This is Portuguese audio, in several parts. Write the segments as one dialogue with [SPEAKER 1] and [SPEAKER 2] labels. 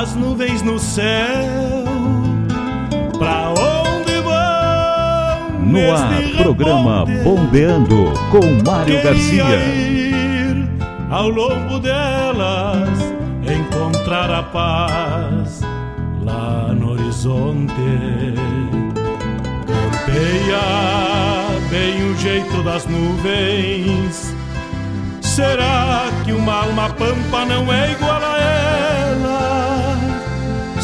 [SPEAKER 1] As nuvens no céu. Pra onde vão?
[SPEAKER 2] No ar, programa Bombeando com Mário Garcia.
[SPEAKER 1] Ir ao longo delas, encontrar a paz lá no horizonte. Campeia bem o jeito das nuvens. Será que uma alma pampa não é igual a ela?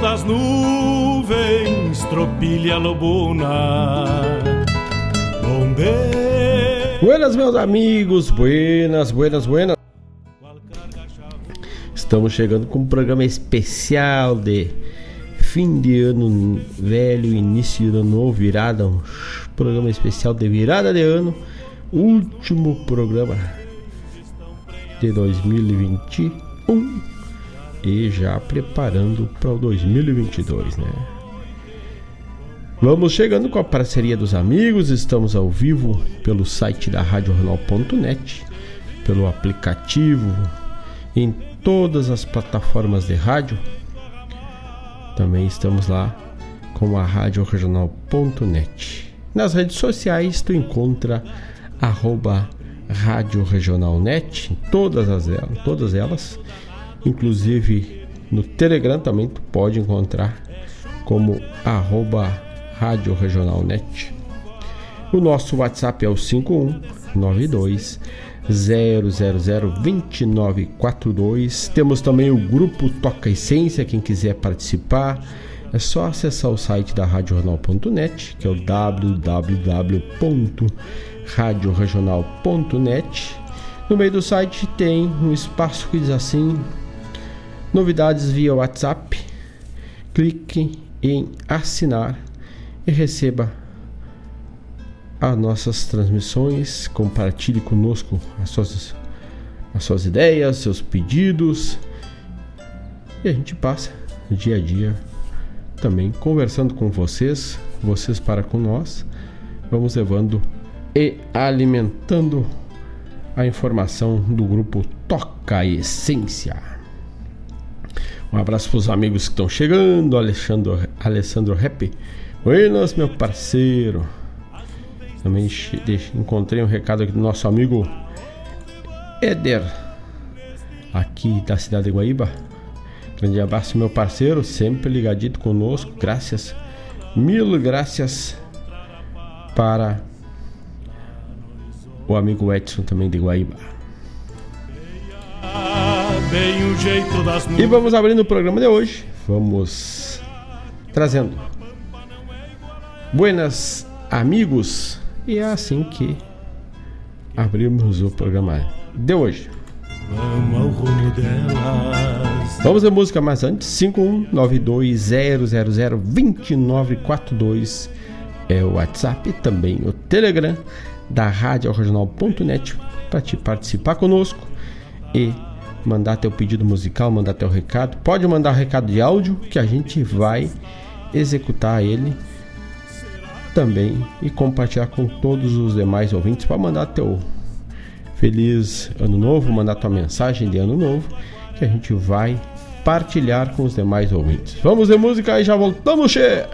[SPEAKER 1] das nuvens, tropilha lobuna. Bombeia.
[SPEAKER 3] Buenas, meus amigos, buenas, buenas, buenas. Estamos chegando com um programa especial de fim de ano velho, início de ano novo, virada, um programa especial de virada de ano, último programa de 2021 e já preparando para o 2022, né? Vamos chegando com a parceria dos amigos, estamos ao vivo pelo site da RadioJornal.net, pelo aplicativo, em todas as plataformas de rádio. Também estamos lá com a RadioRegional.net. Nas redes sociais tu encontra arroba Rádio Regionalnet, todas, as, todas elas, inclusive no Telegram também tu pode encontrar como arroba Rádio Regionalnet. O nosso WhatsApp é o 5192 0002942. Temos também o grupo Toca Essência, quem quiser participar, é só acessar o site da RadioJornal.net, que é o www.radioregional.net. No meio do site tem um espaço que diz assim: Novidades via WhatsApp. Clique em assinar e receba as nossas transmissões. Compartilhe conosco as suas, as suas ideias, seus pedidos. E a gente passa dia a dia também conversando com vocês, vocês para com nós. Vamos levando e alimentando a informação do grupo Toca Essência. Um abraço para os amigos que estão chegando, Alexandre, Alessandro Rap. Buenas, meu parceiro. Também encontrei um recado aqui do nosso amigo Éder, aqui da cidade de Guaíba. Grande abraço, meu parceiro, sempre ligadito conosco. Graças, mil graças para o amigo Edson também de Guaíba. E vamos abrindo o programa de hoje. Vamos trazendo buenas amigos. E é assim que abrimos o programa de hoje.
[SPEAKER 1] Vamos ao rumo delas.
[SPEAKER 3] Vamos a música mais antes. 51920002942 é o WhatsApp e também o Telegram da Rádio Regional.net para te participar conosco e mandar teu pedido musical, mandar teu recado. Pode mandar recado de áudio que a gente vai executar ele também e compartilhar com todos os demais ouvintes para mandar teu feliz ano novo, mandar tua mensagem de ano novo
[SPEAKER 4] que a gente vai partilhar com os demais ouvintes. Vamos de música e já voltamos, che!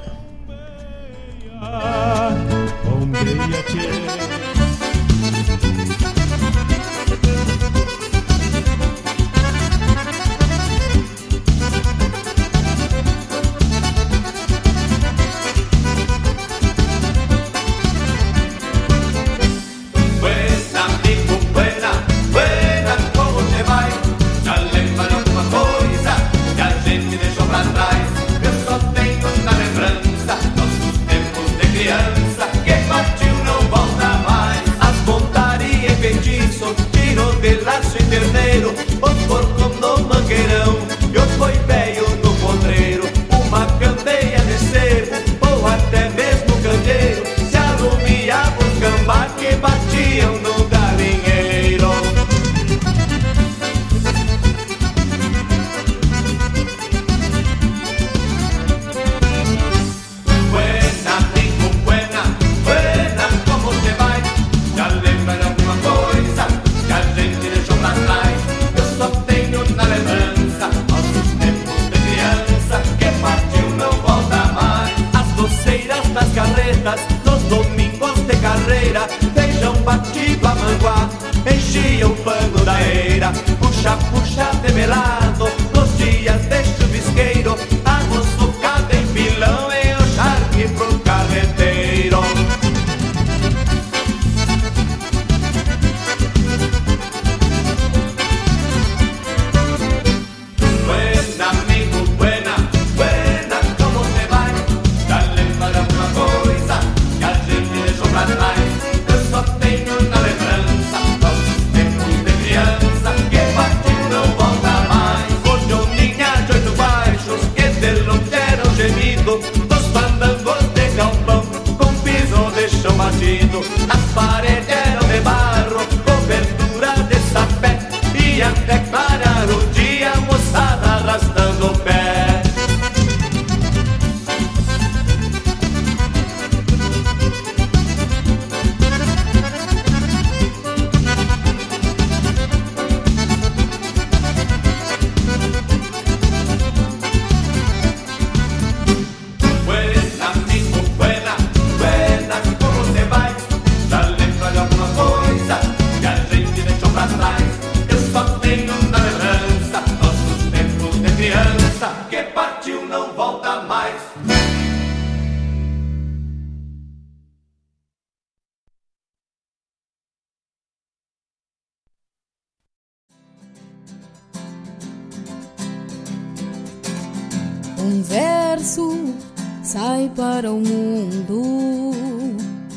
[SPEAKER 5] para o mundo,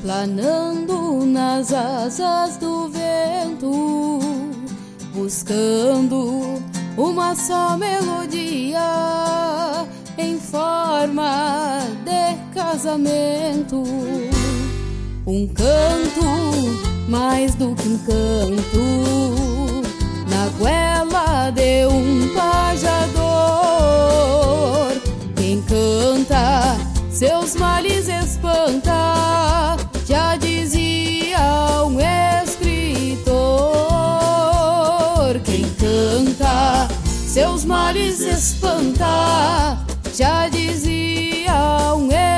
[SPEAKER 5] planando nas asas do vento, buscando uma só melodia em forma de casamento. Um canto mais do que um canto na goela de um pajador. Quem canta seus males espanta, já dizia um escritor. Quem canta, seus males espanta, já dizia um escritor.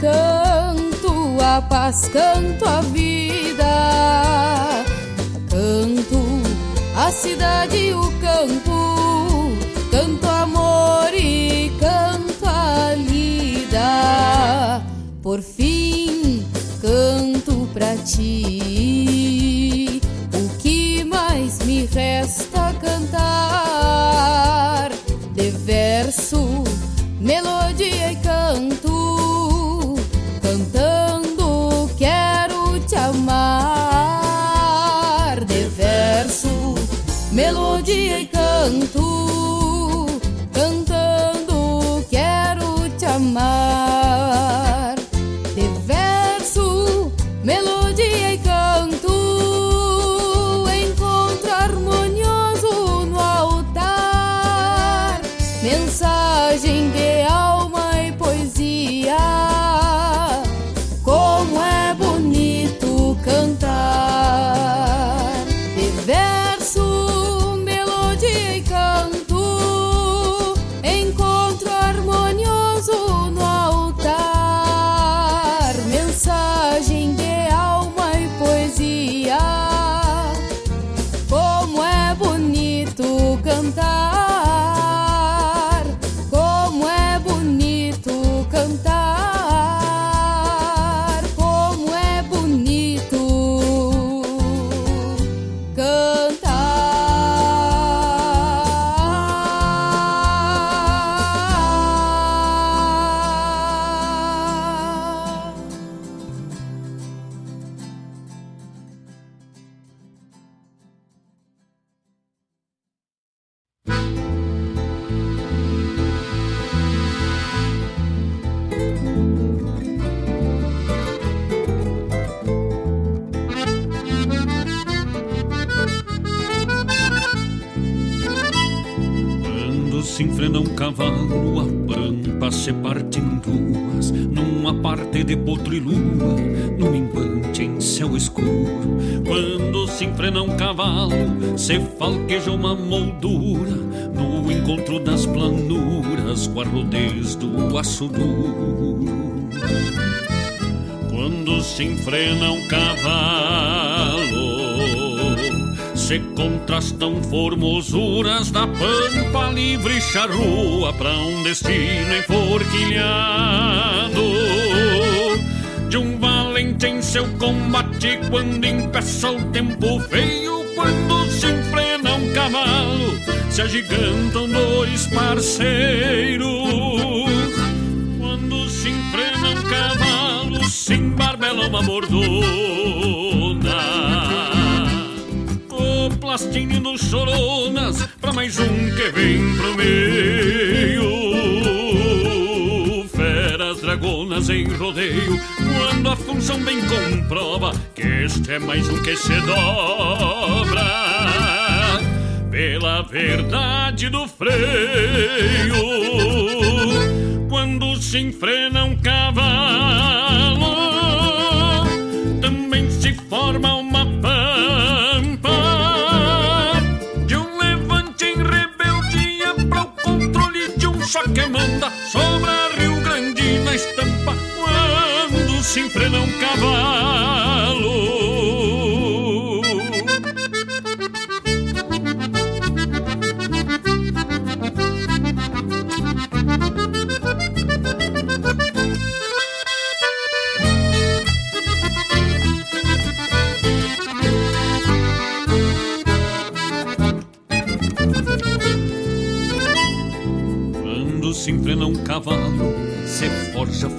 [SPEAKER 5] canto a paz, canto a vida, canto a cidade e o campo, canto amor e canto a lida, por fim canto pra ti. O que mais me resta cantar?
[SPEAKER 6] Se falqueja uma moldura no encontro das planuras com a rodez do aço duro. Quando se enfrena um cavalo, se contrastam formosuras da pampa livre charrua para um destino enforquilhado de um valente em seu combate quando impeça o tempo feio se agigantam dois parceiros. Quando se enfrena um cavalo, se embarbela uma mordona. O plastine dos choronas, pra mais um que vem pro meio dragonas em rodeio, quando a função bem comprova que este é mais um que se dobra pela verdade do freio. Quando se enfrena um cavalo,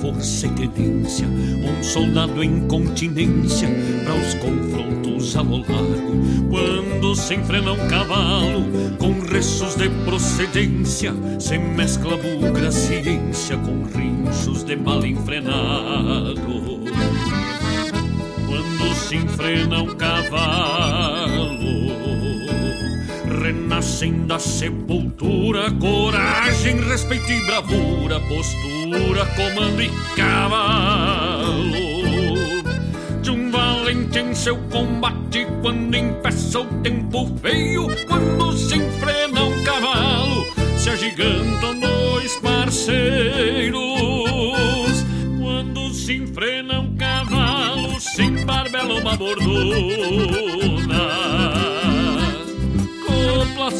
[SPEAKER 6] força e tendência, um soldado em continência para os confrontos a largo. Quando se enfrena um cavalo com restos de procedência, se mescla bugra ciência com rinchos de mal enfrenado. Quando se enfrena um cavalo renascem da sepultura, coragem, respeito e bravura, postura, comando e cavalo. De um valente em seu combate, quando impeça o tempo feio, quando se enfrena um cavalo, se agigantam dois parceiros. Quando se enfrena um cavalo, se embarbela uma bordona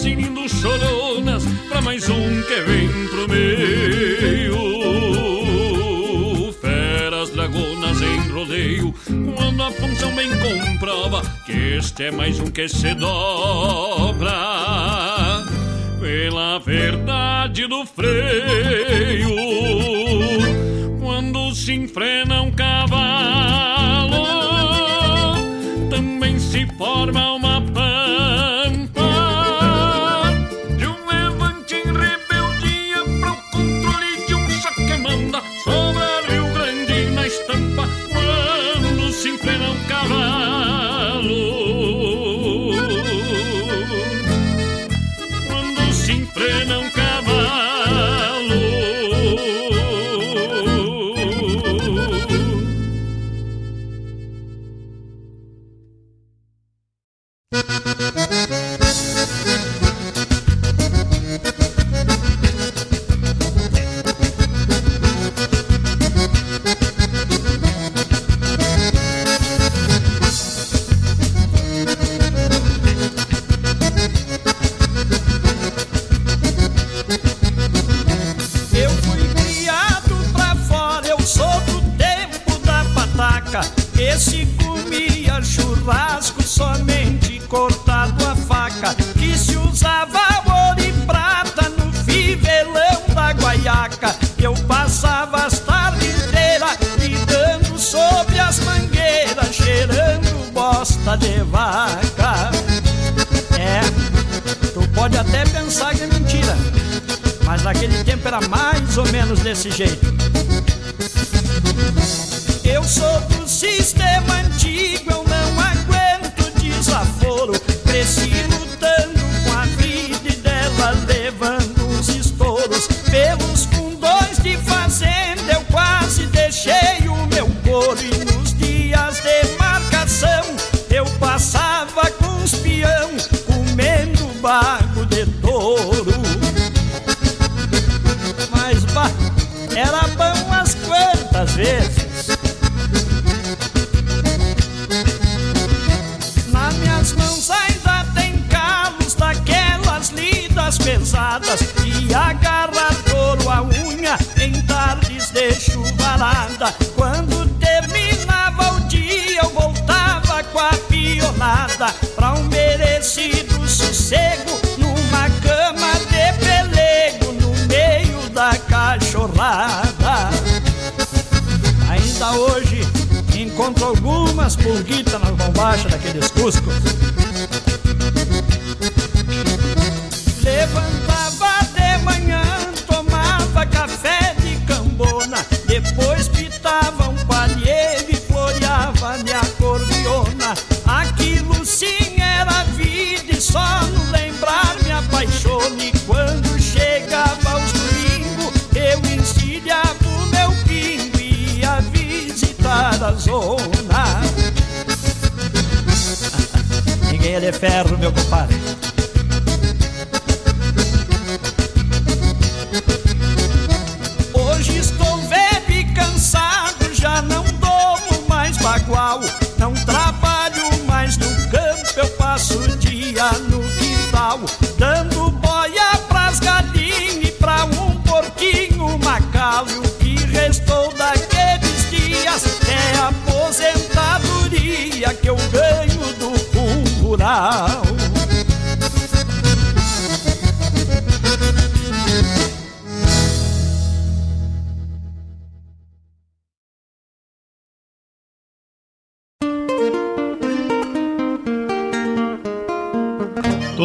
[SPEAKER 6] cinindo choronas pra mais um que vem pro meio. Comprova que este é mais um que se dobra pela verdade do freio. Quando se enfrena um cavalo, também se forma uma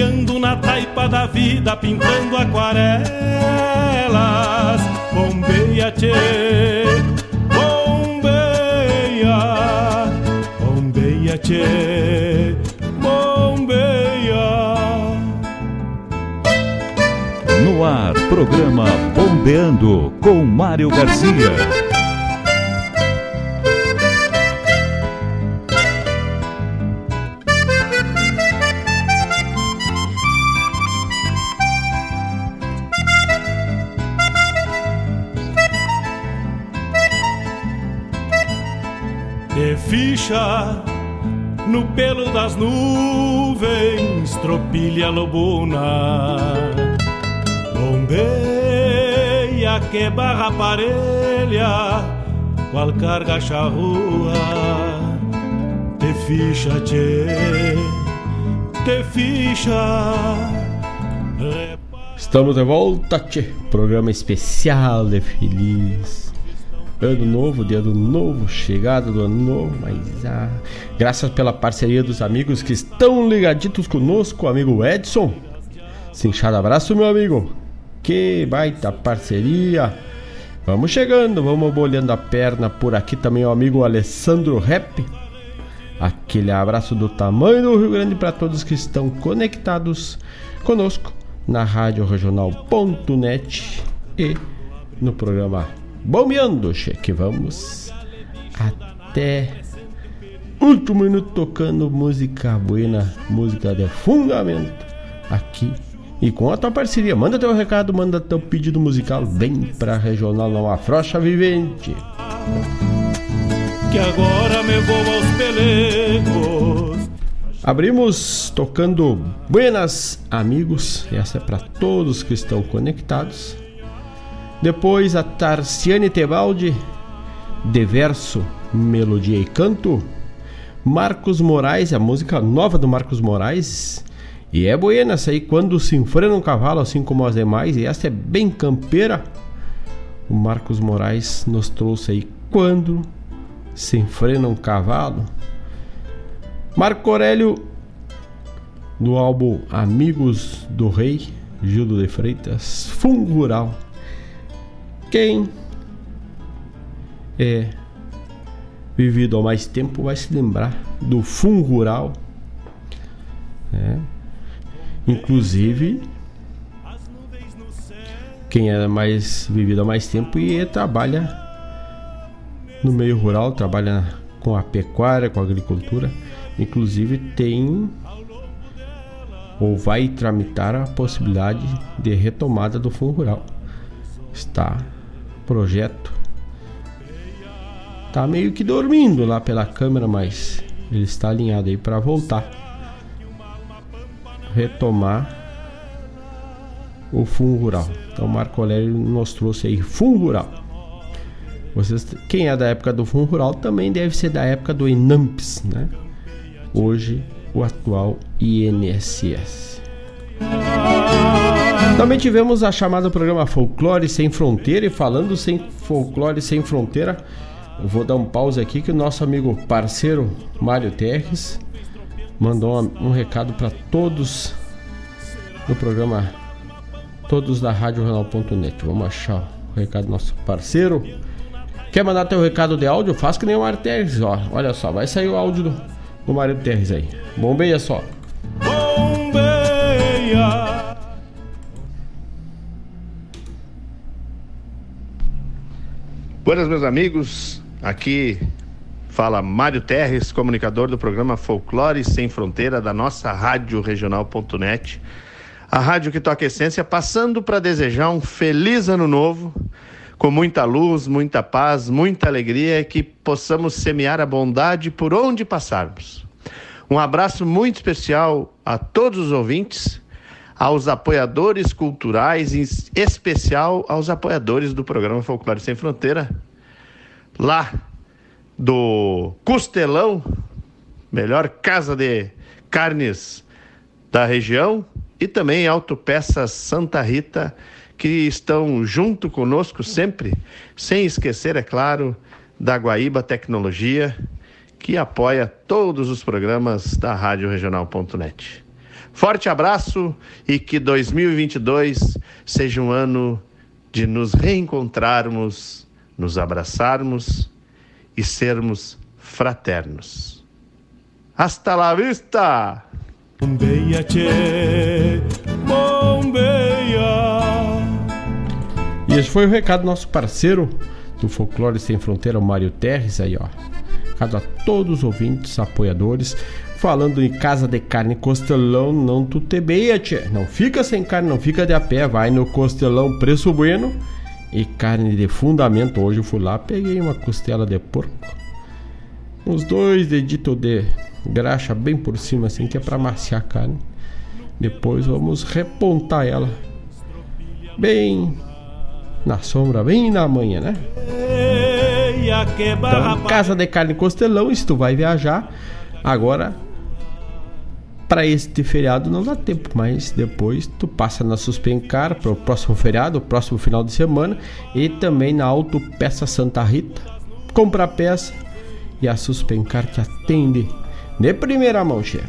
[SPEAKER 1] Golpeando na taipa da vida, pintando aquarelas. Bombeia, tchê, bombeia, bombeia, tchê.
[SPEAKER 2] No ar, programa Bombeando com Mário Garcia.
[SPEAKER 1] No pelo das nuvens, tropilha lobuna Bombeia que barra parelha, qual carga charrua, te ficha, te ficha.
[SPEAKER 3] Estamos de volta, tchê. Programa especial de feliz. Ano novo, dia do novo, chegada do ano novo, mas ah, graças pela parceria dos amigos que estão ligaditos conosco, amigo Edson. Sinchado abraço, meu amigo. Que baita parceria. Vamos chegando, vamos bolhando a perna por aqui também o amigo Alessandro Rep. Aquele abraço do tamanho do Rio Grande para todos que estão conectados conosco na Rádio Regional.net e no programa Bombeando, que vamos até último minuto tocando música buena, música de fundamento aqui e com a tua parceria. Manda teu recado, manda teu pedido musical, vem pra Regional Não Afrocha Vivente.
[SPEAKER 1] Que agora me vou aos pelegos.
[SPEAKER 3] Abrimos tocando Buenas Amigos, essa é para todos que estão conectados. Depois a Tarciane Tebaldi, de verso, melodia e canto. Marcos Moraes, a música nova do Marcos Moraes, e é buena essa aí, quando se enfrena um cavalo, assim como as demais, e essa é bem campeira. O Marcos Moraes nos trouxe aí quando se enfrena um cavalo. Marco Aurélio, do álbum Amigos do Rei, Gildo de Freitas, Fungo Rural. Quem é vivido há mais tempo vai se lembrar do Fungo Rural. É, Inclusive, quem é mais vivido há mais tempo e trabalha no meio rural, trabalha com a pecuária, com a agricultura, inclusive tem ou vai tramitar a possibilidade de retomada do fundo rural. Está projeto está meio que dormindo lá pela câmera, mas ele está alinhado aí para voltar retomar o fundo rural. Então Marco Aurélio nos trouxe aí fundo rural. Vocês, quem é da época do fundo rural também deve ser da época do INAMPS, né? Hoje o atual INSS. Também tivemos a chamada programa Folclore Sem Fronteira e falando sem Folclore Sem Fronteira, eu vou dar um pause aqui que o nosso amigo parceiro Mário Terres mandou um recado para todos do programa, todos da Rádio. Vamos achar o recado do nosso parceiro. Quer mandar teu recado de áudio? Faz que nem o Mário Terres, ó. Olha só, vai sair o áudio do, do Mário Terres aí. Bombeia só. Bombeia.
[SPEAKER 7] Buenas, meus amigos. Aqui Fala Mário Terres, comunicador do programa Folclore Sem Fronteira da nossa rádio regional.net. A rádio que toca essência, passando para desejar um feliz ano novo, com muita luz, muita paz, muita alegria e que possamos semear a bondade por onde passarmos. Um abraço muito especial a todos os ouvintes, aos apoiadores culturais, em especial aos apoiadores do programa Folclore Sem Fronteira, lá do Costelão, melhor casa de carnes da região, e também Autopeças Santa Rita,
[SPEAKER 8] que estão junto conosco sempre, sem esquecer, é claro, da Guaíba Tecnologia, que apoia todos os programas da Rádio Regional.net. Forte abraço e que 2022 seja um ano de nos reencontrarmos, nos abraçarmos e sermos fraternos. Hasta la vista!
[SPEAKER 1] Bombeia, tchê, bombeia.
[SPEAKER 3] E esse foi o recado do nosso parceiro do Folclore Sem Fronteira, o Mário Terres, aí ó. Recado a todos os ouvintes, apoiadores. Falando em casa de carne costelão, não tu te beia, tchê. Não fica sem carne, não fica de a pé. Vai no costelão preço bueno e carne de fundamento. Hoje eu fui lá, peguei uma costela de porco. Uns dois deditos de graxa bem por cima, assim, que é para maciar a carne. Depois vamos repontar ela bem na sombra, bem na manhã, né? Então, casa de carne costelão, se tu vai viajar, agora para este feriado não dá tempo, mas depois tu passa na Suspencar para o próximo feriado, o próximo final de semana e também na Autopeça Santa Rita. Compra a peça e a Suspencar te atende de primeira mão, chefe.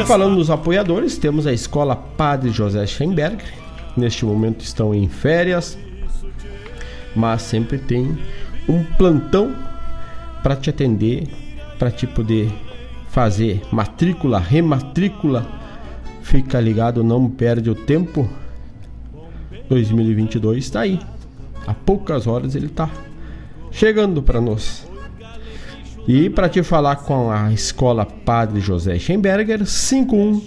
[SPEAKER 3] E falando nos apoiadores, temos a Escola Padre José Schemberger. Neste momento estão em férias, mas sempre tem um plantão para te atender, para te poder fazer matrícula, rematrícula, fica ligado, não perde o tempo. 2022 está aí. Há poucas horas ele está chegando para nós. E para te falar com a escola Padre José Schemberger, 51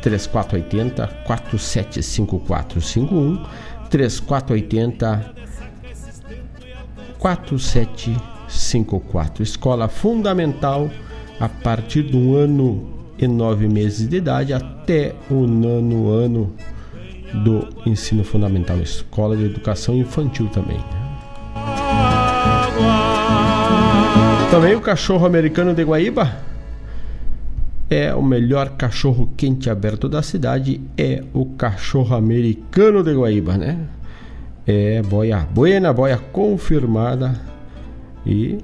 [SPEAKER 3] 3480 475451 3480 4754 Escola Fundamental a partir do ano e nove meses de idade até o nono ano do ensino fundamental, escola de educação infantil também. Também o cachorro americano de Guaíba é o melhor cachorro quente aberto da cidade, é o cachorro americano de Guaíba, né? É boia buena, boia confirmada e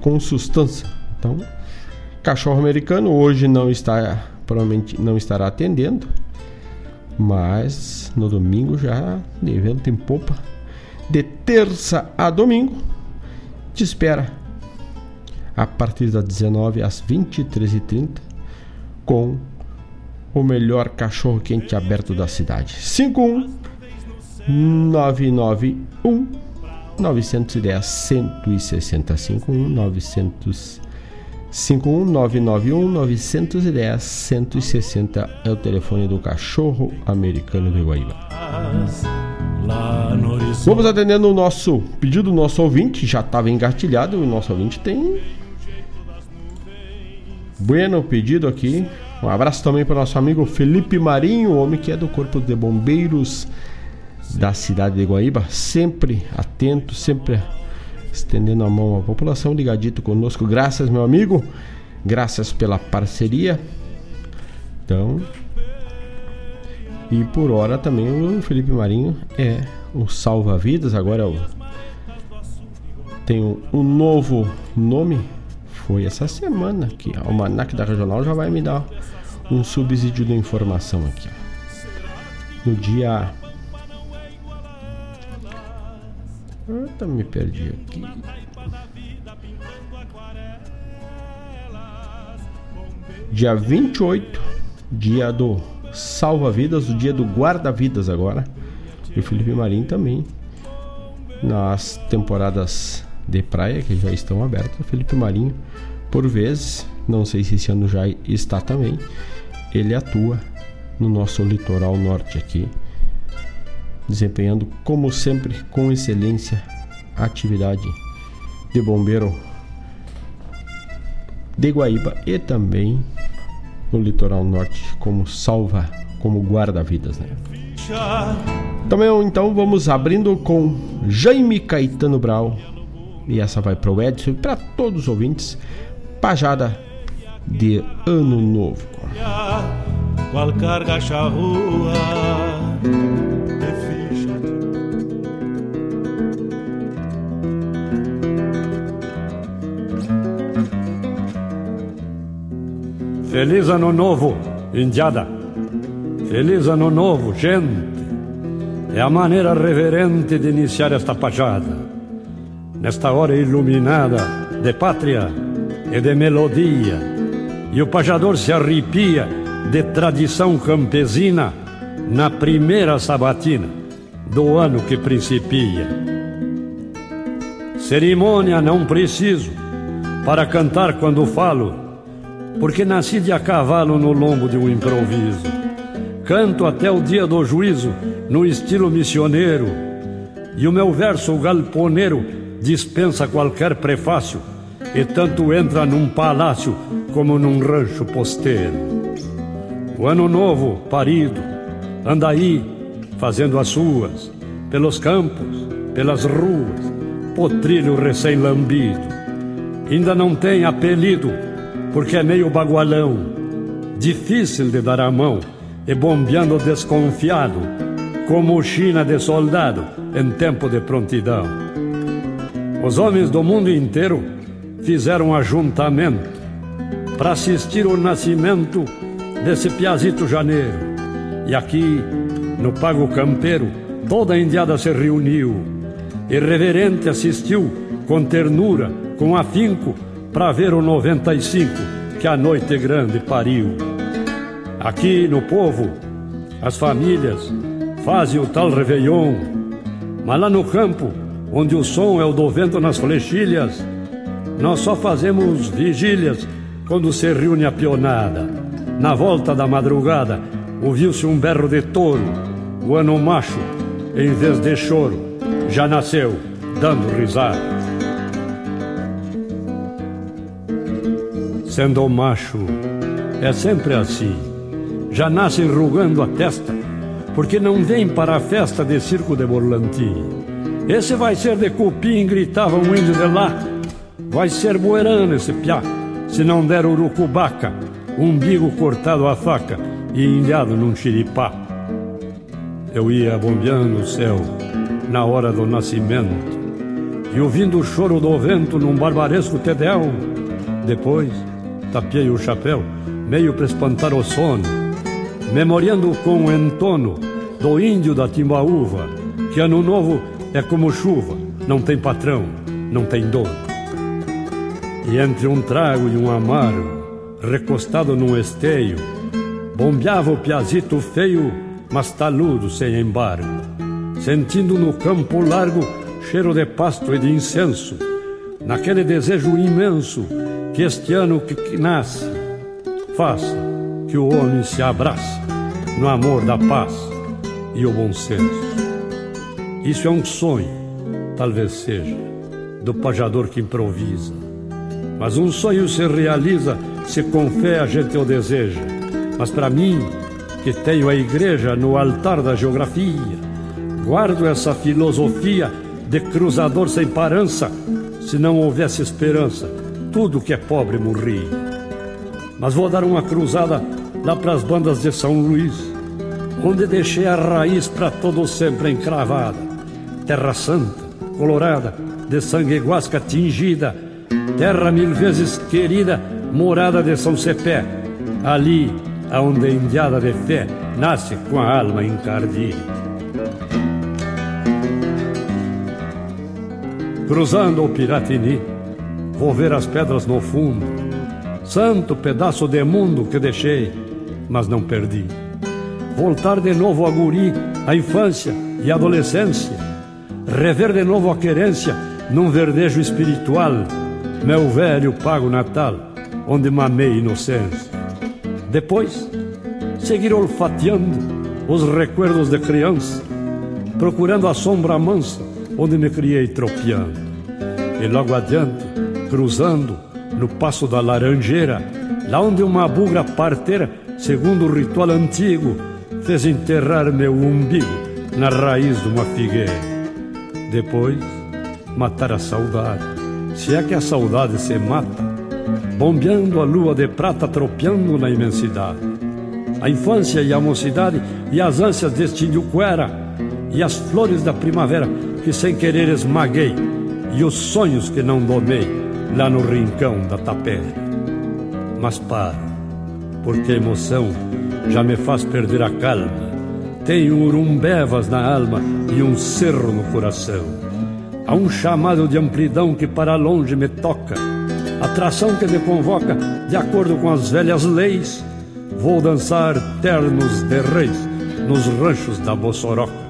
[SPEAKER 3] com sustância. Então, cachorro americano hoje não está, provavelmente não estará atendendo, mas no domingo já de vento em popa, de terça a domingo, te espera a partir das 19 às 23h30 com o melhor cachorro quente aberto da cidade. 51 991 910 160 51 900 51991 910 160 é o telefone do cachorro americano de Guaíba. Vamos atendendo o nosso pedido do nosso ouvinte, já estava engatilhado, o nosso ouvinte tem Bueno pedido aqui. Um abraço também para o nosso amigo Felipe Marinho, homem que é do Corpo de Bombeiros da cidade de Guaíba, sempre atento, sempre estendendo a mão à população, ligadito conosco. Graças, meu amigo. Graças pela parceria. Então, e por hora também o Felipe Marinho é o salva-vidas. Agora é o, um, um, novo nome. Foi essa semana que a Almanac da Regional já vai me dar um subsídio de informação aqui. No dia Eita, me perdi aqui. Dia 28, dia do salva-vidas, o dia do guarda-vidas agora. E o Felipe Marinho também. Nas temporadas de praia que já estão abertas, o Felipe Marinho, por vezes, não sei se esse ano já está também, ele atua no nosso litoral norte aqui desempenhando, como sempre, com excelência a atividade de bombeiro de Guaíba e também no litoral norte, como salva, como guarda-vidas. Né? Também então vamos abrindo com Jaime Caetano Brau. E essa vai para o Edson e para todos os ouvintes. Pajada de Ano Novo.
[SPEAKER 1] qual carga
[SPEAKER 9] Feliz ano novo, Indiada. Feliz ano novo, gente. É a maneira reverente de iniciar esta pajada. Nesta hora iluminada de pátria e de melodia. E o pajador se arrepia de tradição campesina na primeira sabatina do ano que principia. Cerimônia não preciso para cantar quando falo, porque nasci de a cavalo no lombo de um improviso. Canto até o dia do juízo no estilo missioneiro, e o meu verso galponeiro dispensa qualquer prefácio, e tanto entra num palácio como num rancho posteiro. O ano novo, parido, anda aí fazendo as suas, pelos campos, pelas ruas, potrilho recém-lambido. Ainda não tem apelido, porque é meio bagualão, difícil de dar a mão e bombeando desconfiado, como China de soldado em tempo de prontidão. Os homens do mundo inteiro fizeram ajuntamento para assistir o nascimento desse piazito janeiro. E aqui, no Pago Campeiro, toda a indiada se reuniu. E reverente assistiu com ternura, com afinco, para ver o 95 que a noite grande pariu. Aqui no povo, as famílias fazem o tal Réveillon, mas lá no campo, onde o som é o do vento nas flechilhas, nós só fazemos vigílias quando se reúne a pionada. Na volta da madrugada, ouviu-se um berro de touro. O ano macho, em vez de choro, já nasceu dando risada. Sendo macho, é sempre assim. Já nasce enrugando a testa, porque não vem para a festa de circo de Borlantim. Esse vai ser de cupim, gritava um índio de lá. Vai ser buerano esse piá, se não der urucubaca umbigo cortado à faca e ilhado num xiripá. Eu ia bombeando o céu na hora do nascimento e ouvindo o choro do vento num barbaresco tedel. Depois, tapiei o chapéu, meio para espantar o sono, memoriando com o entono do índio da Timbaúva, que ano novo é como chuva, não tem patrão, não tem dono. E entre um trago e um amargo, recostado num esteio, bombeava o piazito feio, mas taludo sem embargo, sentindo no campo largo cheiro de pasto e de incenso, naquele desejo imenso que este ano que nasce, faça que o homem se abrace no amor da paz e o bom senso. Isso é um sonho, talvez seja, do pajador que improvisa, mas um sonho se realiza se com fé a gente o deseja. Mas para mim, que tenho a igreja no altar da geografia, guardo essa filosofia de cruzador sem parança. Se não houvesse esperança, tudo que é pobre morria. Mas vou dar uma cruzada lá para as bandas de São Luís, onde deixei a raiz para todo sempre encravada. Terra santa, colorada, de sangue guasca tingida, terra mil vezes querida morada de São Cepé, ali aonde a indiada de fé nasce com a alma encardida. Cruzando o Piratini, vou ver as pedras no fundo, santo pedaço de mundo que deixei, mas não perdi. Voltar de novo a guri, a infância e a adolescência, rever de novo a querência num verdejo espiritual, meu velho pago natal onde mamei inocência. Depois, seguir olfateando os recuerdos de criança, procurando a sombra mansa onde me criei tropeando. E logo adiante, cruzando no passo da laranjeira, lá onde uma bugra parteira, segundo o ritual antigo, fez enterrar meu umbigo na raiz de uma figueira. Depois, matar a saudade, se é que a saudade se mata bombeando a lua de prata tropeando na imensidade. a infância e a mocidade e as ânsias deste cuera e as flores da primavera que sem querer esmaguei e os sonhos que não domei lá no rincão da tapera. Mas paro, porque a emoção já me faz perder a calma. Tenho urumbevas na alma e um cerro no coração. Há um chamado de amplidão que para longe me toca, atração que me convoca de acordo com as velhas leis. Vou dançar ternos de reis nos ranchos da Bossoroca.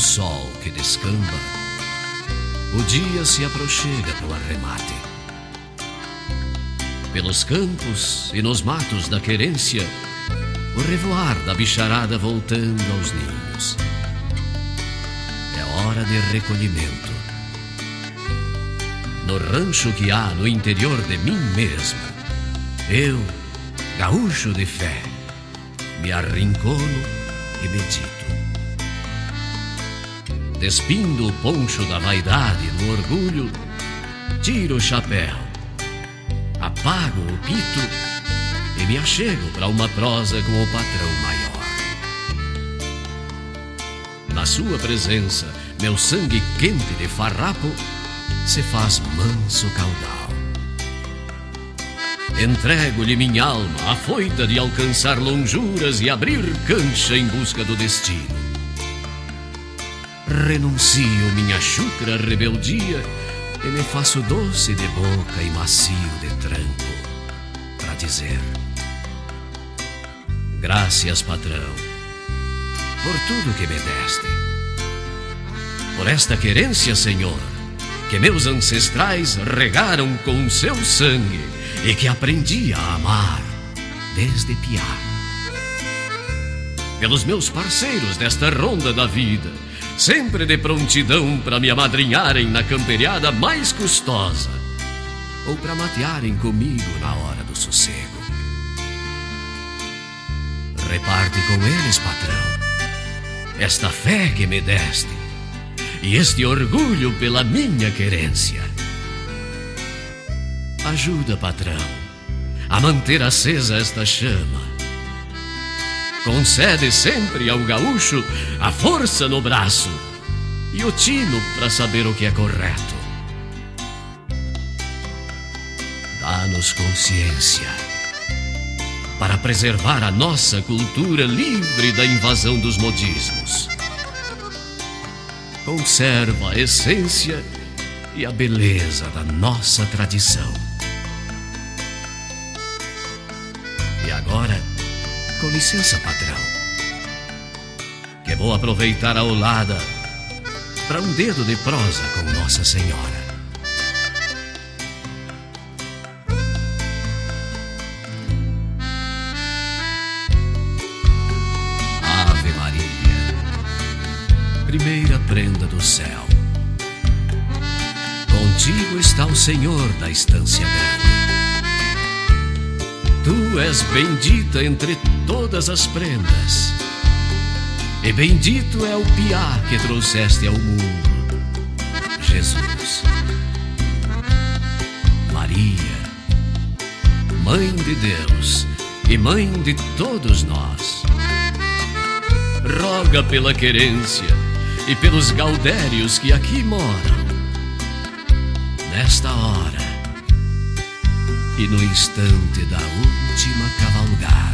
[SPEAKER 10] Sol que descamba, o dia se aproxega para o arremate. Pelos campos e nos matos da querência, o revoar da bicharada voltando aos ninhos. É hora de recolhimento. No rancho que há no interior de mim mesmo, eu, gaúcho de fé, me arrincono e medito despindo o poncho da vaidade no orgulho, tiro o chapéu, apago o pito e me achego para uma prosa com o patrão maior. Na sua presença, meu sangue quente de farrapo se faz manso caudal. Entrego-lhe minha alma, afoita de alcançar lonjuras e abrir cancha em busca do destino renuncio minha chucra rebeldia e me faço doce de boca e macio de tranco para dizer: Graças, patrão, por tudo que me deste, por esta querência, Senhor, que meus ancestrais regaram com seu sangue e que aprendi a amar desde piar. Pelos meus parceiros desta ronda da vida, sempre de prontidão para me amadrinharem na camperiada mais custosa, ou para matearem comigo na hora do sossego. Reparte com eles, patrão, esta fé que me deste e este orgulho pela minha querência. Ajuda, patrão, a manter acesa esta chama concede sempre ao gaúcho a força no braço e o tino para saber o que é correto. Dá-nos consciência para preservar a nossa cultura livre da invasão dos modismos. Conserva a essência e a beleza da nossa tradição. E agora, com licença, patrão. Que vou aproveitar a olada para um dedo de prosa com Nossa Senhora. Ave Maria, primeira prenda do céu. Contigo está o Senhor da estância grande. Tu és bendita entre todas as prendas, e bendito é o piá que trouxeste ao mundo, Jesus. Maria, Mãe de Deus e Mãe de todos nós, roga pela querência e pelos gaudérios que aqui moram, nesta hora e no instante da última cavalgada.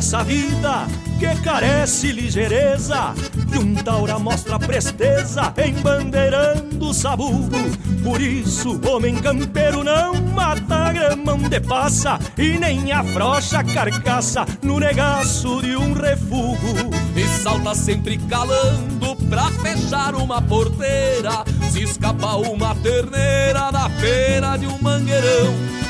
[SPEAKER 11] Nessa vida que carece ligeireza. De um taura mostra presteza Embandeirando o sabugo. Por isso homem campeiro não mata grama onde passa E nem afrocha a carcaça No negaço de um refugo.
[SPEAKER 12] E salta sempre calando pra fechar uma porteira. Se escapa uma terneira da feira de um mangueirão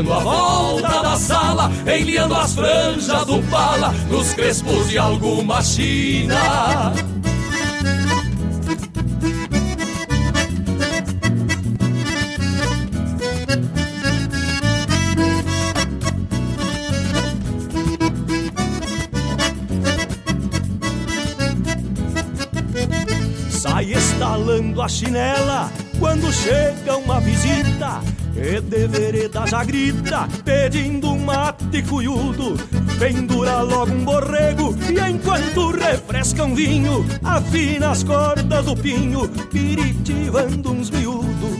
[SPEAKER 12] dando a volta da sala, enliando as franjas do pala, nos crespos de alguma china.
[SPEAKER 11] Estalando a chinela quando chega uma visita e de já grita, pedindo um mate cuiudo. Pendura logo um borrego e enquanto refresca um vinho Afina as cordas do pinho, piritivando uns miúdos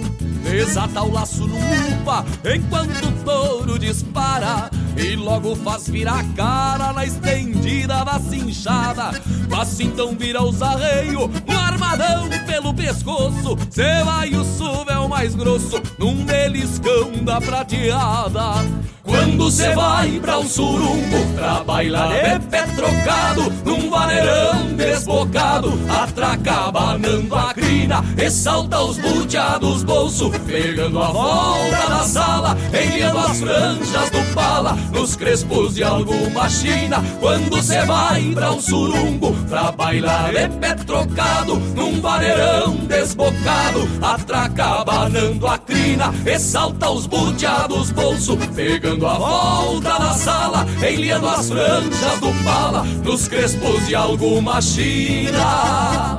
[SPEAKER 12] Desata o laço no upa enquanto o touro dispara e logo faz virar a cara na estendida da cinchada. Mas então vira os arreios, um armadão pelo pescoço. Cê vai o suvel mais grosso, num beliscão da prateada. Quando cê vai pra um surungo Pra bailar de pé trocado Num vaneirão desbocado. Atraca banando a crina E salta os buteados bolso Pegando a volta da sala Enliando as franjas do pala Nos crespos de alguma china Quando cê vai pra um surungo Pra bailar de pé trocado Num vaneirão desbocado Atraca banando a crina E salta os buteados bolso Pegando a volta na sala, enliando as franjas do pala, nos crespos de alguma china.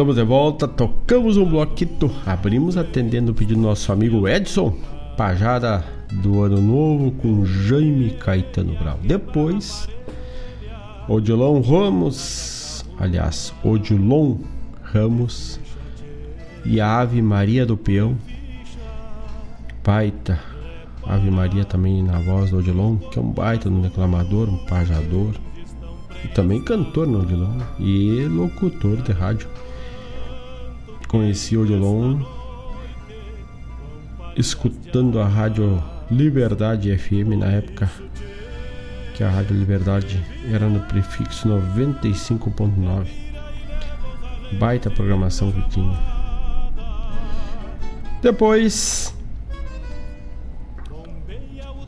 [SPEAKER 3] Estamos de volta, tocamos um bloquito, abrimos atendendo o pedido do nosso amigo Edson, pajada do ano novo com Jaime Caetano Brau. Depois, Odilon Ramos, aliás, Odilon Ramos e a Ave Maria do Peão, baita, Ave Maria também na voz do Odilon, que é um baita um declamador, um pajador, e também cantor no Odilon? E locutor de rádio conheci o Odilon escutando a rádio Liberdade FM na época que a rádio Liberdade era no prefixo 95.9 baita programação que tinha. Depois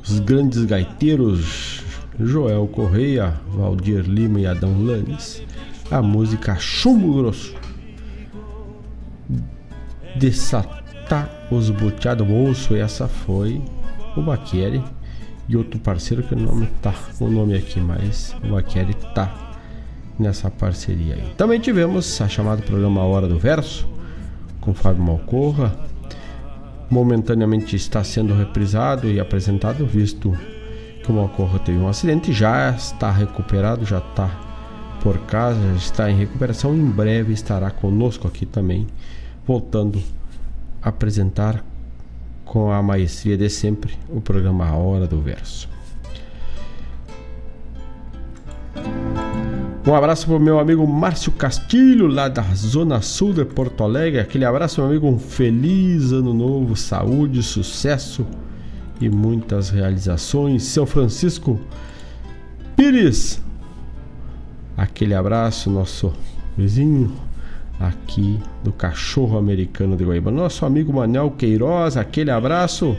[SPEAKER 3] os grandes gaiteiros Joel Correia, Valdir Lima e Adão Lanes a música Chumbo Grosso desatar os boteados bolso. Essa foi o Baqueri e outro parceiro que o nome tá o nome aqui, mas o Baqueri tá nessa parceria aí. Também tivemos a chamada programa Hora do Verso com Fábio Malcorra. Momentaneamente está sendo reprisado e apresentado, visto que o Malcorra teve um acidente, já está recuperado, já está por casa, já está em recuperação. Em breve estará conosco aqui também voltando a apresentar com a maestria de sempre o programa A Hora do Verso. Um abraço para o meu amigo Márcio Castilho, lá da Zona Sul de Porto Alegre. Aquele abraço, meu amigo. Um feliz ano novo, saúde, sucesso e muitas realizações. Seu Francisco Pires, aquele abraço, nosso vizinho aqui do Cachorro Americano de Guaíba. Nosso amigo Manel Queiroz, aquele abraço,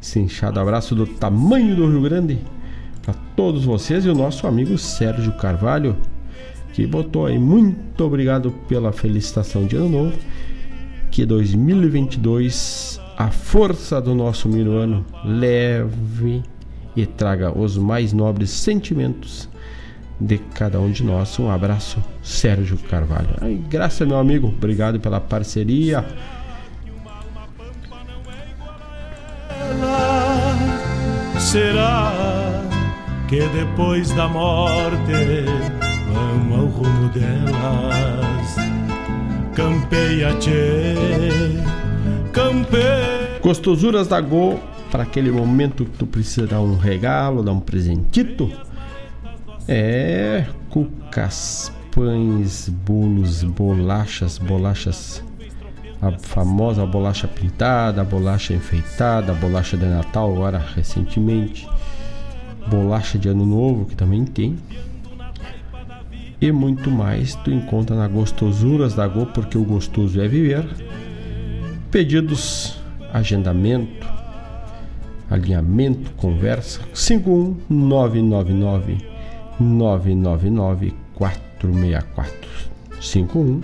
[SPEAKER 3] cinchado abraço do tamanho do Rio Grande para todos vocês e o nosso amigo Sérgio Carvalho, que botou aí muito obrigado pela felicitação de ano novo. Que 2022 a força do nosso minuano leve e traga os mais nobres sentimentos de cada um de nós. Um abraço, Sérgio Carvalho. Ai, graças, meu amigo. Obrigado pela parceria.
[SPEAKER 1] Será que depois da morte vamos ao rumo delas? Campeia, tchê, campeia.
[SPEAKER 3] Gostosuras da Go para aquele momento que tu precisa dar um regalo, dar um presentito é, cucas, pães, bolos, bolachas, bolachas. A famosa bolacha pintada, a bolacha enfeitada, a bolacha de Natal agora recentemente. Bolacha de Ano Novo que também tem. E muito mais tu encontra na Gostosuras da Go, porque o gostoso é viver. Pedidos, agendamento, alinhamento, conversa. 51999 999 464 51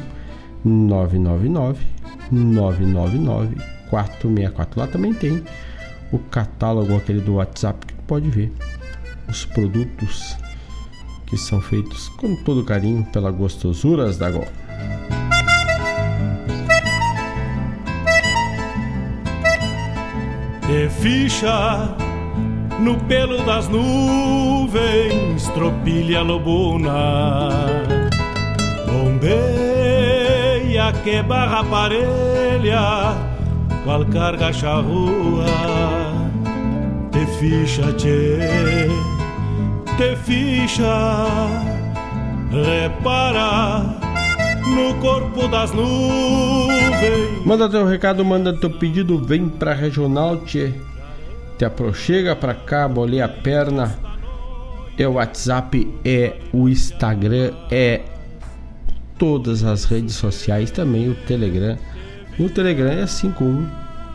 [SPEAKER 3] 999 999 464. Lá também tem o catálogo aquele do WhatsApp que pode ver os produtos que são feitos com todo carinho pela Gostosuras da Gol.
[SPEAKER 1] De ficha no pelo das nuvens, tropilha lobuna. Bombeia que barra parelha, qual carga charrua, te ficha, tchê, te ficha, repara no corpo das nuvens.
[SPEAKER 3] Manda teu recado, manda teu pedido, vem pra regional, tchê te aproxega pra cá, bolei a perna. É o WhatsApp, é o Instagram, é todas as redes sociais, também o Telegram. No Telegram é 51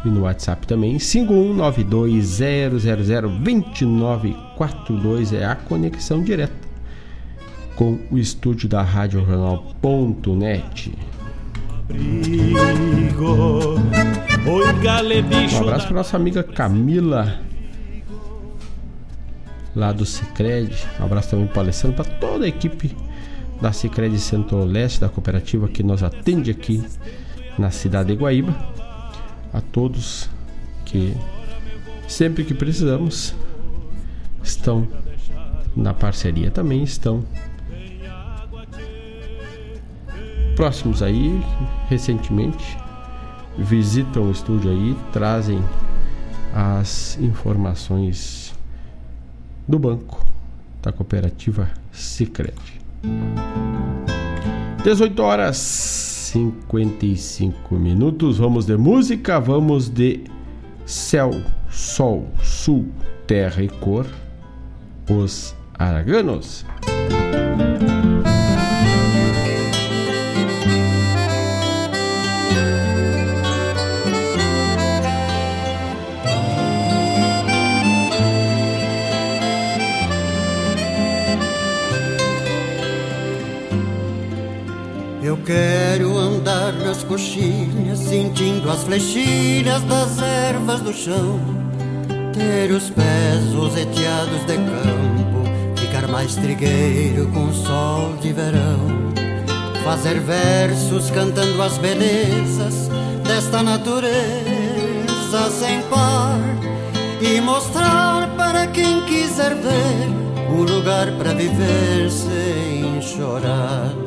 [SPEAKER 3] e no WhatsApp também 51920002942 é a conexão direta com o estúdio da Rádio Jornal.net. Um abraço para nossa amiga Camila, lá do Cicred. Um abraço também para o Alessandro, para toda a equipe da Cicred Centro-Leste, da cooperativa que nos atende aqui na cidade de Guaíba. A todos que sempre que precisamos estão na parceria também estão próximos aí, recentemente, visitam o estúdio aí, trazem as informações do banco da cooperativa Sicredi. 18 horas 55 minutos. Vamos de música, vamos de céu, sol, sul, terra e cor. Os Araganos.
[SPEAKER 13] Coxinhas, sentindo as flechilhas das ervas do chão. Ter os pés oseteados de campo, ficar mais trigueiro com o sol de verão. Fazer versos cantando as belezas desta natureza sem par. E mostrar para quem quiser ver um lugar para viver sem chorar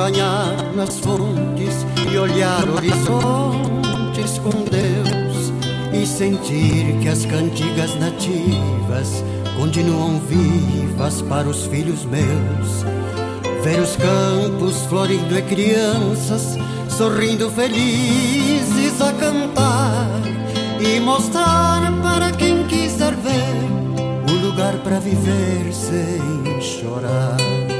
[SPEAKER 13] Banhar nas fontes e olhar horizontes com Deus e sentir que as cantigas nativas continuam vivas para os filhos meus. Ver os campos florindo e crianças sorrindo felizes a cantar e mostrar para quem quiser ver o lugar para viver sem chorar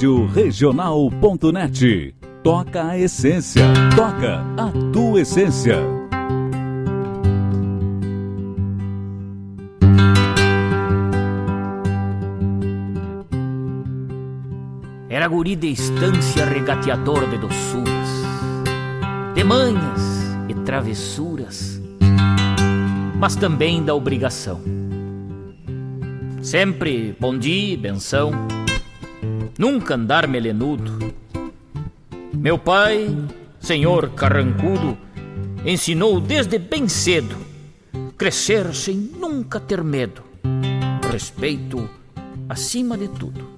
[SPEAKER 2] Rádio Regional.net. Toca a essência. Toca a tua essência.
[SPEAKER 14] Era guri de estância regateador de doçuras, de manhas e travessuras, mas também da obrigação. Sempre bom dia, benção, nunca andar melenudo. Meu pai, senhor carrancudo, ensinou desde bem cedo crescer sem nunca ter medo, respeito acima de tudo.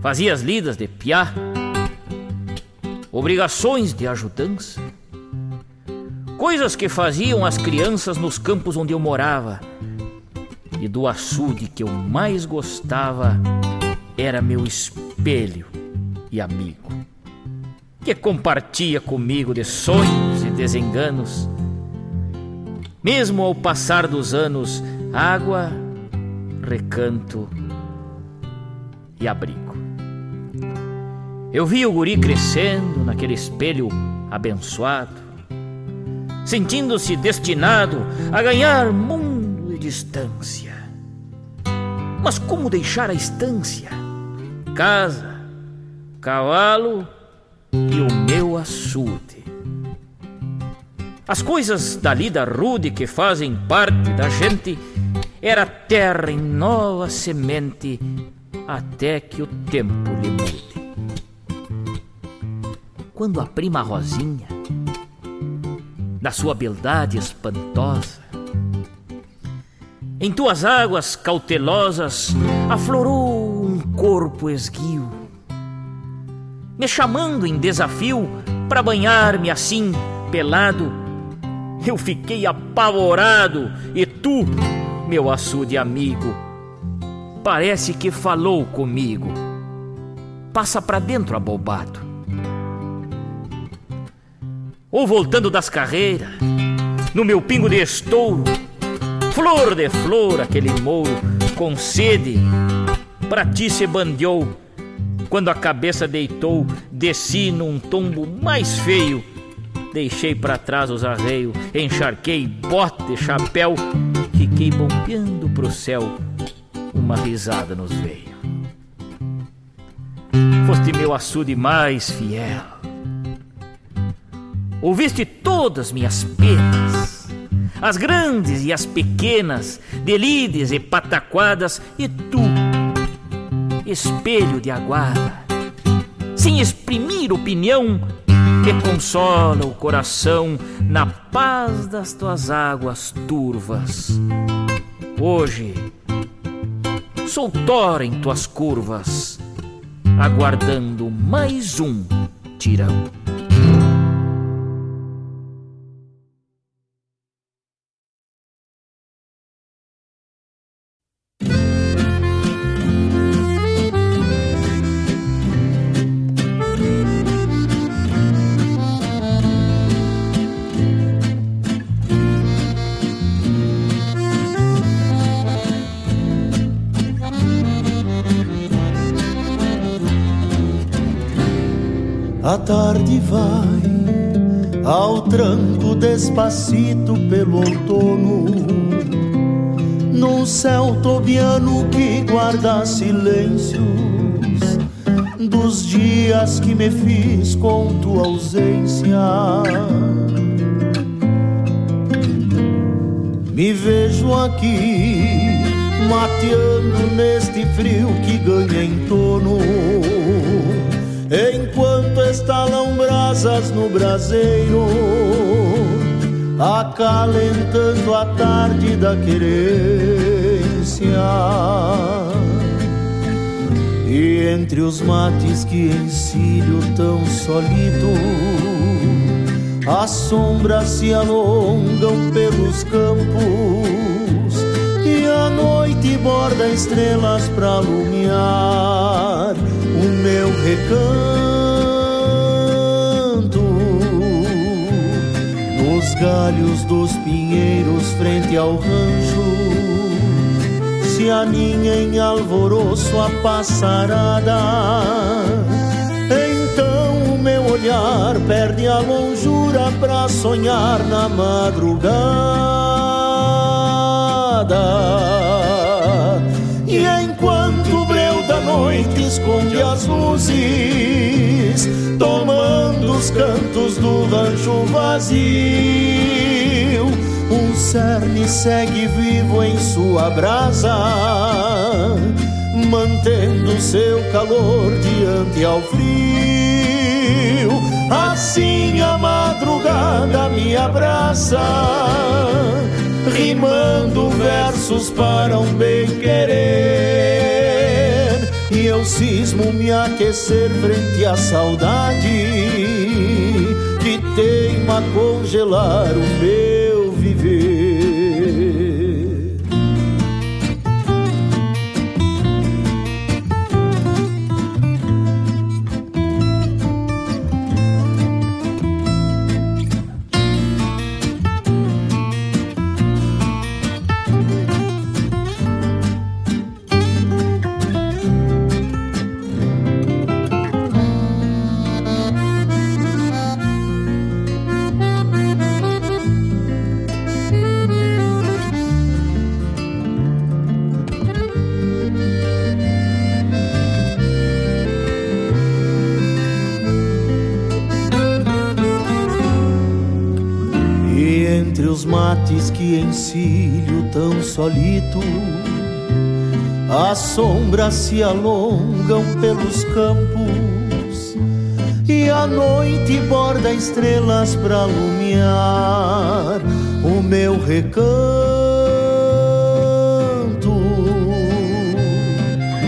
[SPEAKER 14] Fazia as lidas de piá, obrigações de ajudança, coisas que faziam as crianças nos campos onde eu morava, e do açude que eu mais gostava era meu espelho e amigo, que compartia comigo de sonhos e desenganos. Mesmo ao passar dos anos, água, recanto e abrigo. Eu vi o guri crescendo naquele espelho abençoado, sentindo-se destinado a ganhar mundo de distância. Mas como deixar a estância? Casa, cavalo e o meu açude. As coisas da lida rude que fazem parte da gente era terra em nova semente até que o tempo lhe mude. Quando a prima Rosinha, da sua beldade espantosa. Em tuas águas cautelosas aflorou um corpo esguio, me chamando em desafio para banhar-me assim, pelado. Eu fiquei apavorado e tu, meu açude amigo, parece que falou comigo. Passa para dentro abobado. Ou voltando das carreiras, no meu pingo de estouro, flor de flor aquele mouro com sede, pra ti se bandeou. Quando a cabeça deitou, desci num tombo mais feio. Deixei para trás os arreios, encharquei bote, chapéu, fiquei bombeando pro céu. Uma risada nos veio. Foste meu açude mais fiel. Ouviste todas minhas penas as grandes e as pequenas, delides e pataquadas, e tu, espelho de aguarda, sem exprimir opinião, que consola o coração na paz das tuas águas turvas. Hoje, sou tora em tuas curvas, aguardando mais um tirão.
[SPEAKER 15] Despacito pelo outono, num céu tobiano que guarda silêncios dos dias que me fiz com tua ausência. Me vejo aqui mateando neste frio que ganha em torno enquanto estalam brasas no braseiro, acalentando a tarde da querência. E entre os mates que encilho tão solido, as sombras se alongam pelos campos e a noite borda estrelas para alumiar o meu recanto nos galhos dos pinheiros frente ao rancho. Se aninha em alvoroço a passarada então o meu olhar perde a longura pra sonhar na madrugada noite esconde as luzes, tomando os cantos do rancho vazio. Um cerne segue vivo em sua brasa, mantendo seu calor diante ao frio. Assim a madrugada me abraça, rimando versos para um bem querer eu cismo me aquecer frente à saudade que teima congelar o meu solito, as sombras se alongam pelos campos e a noite borda estrelas para alumiar o meu recanto.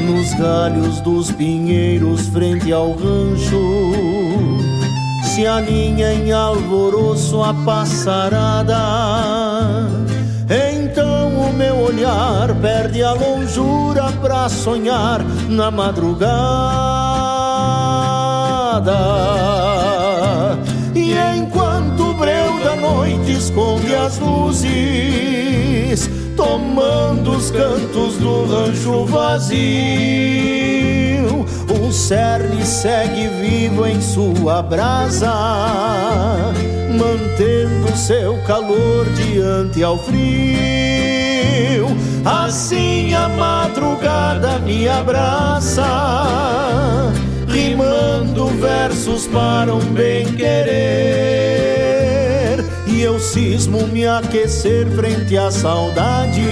[SPEAKER 15] Nos galhos dos pinheiros, frente ao rancho, se aninha em alvoroço a passarada. Olhar perde a longura pra sonhar na madrugada. E enquanto o breu da noite esconde as luzes, tomando os cantos do rancho vazio, o cerne segue vivo em sua brasa, mantendo seu calor diante ao frio. Assim a madrugada me abraça, rimando versos para um bem querer. E eu cismo me aquecer frente à saudade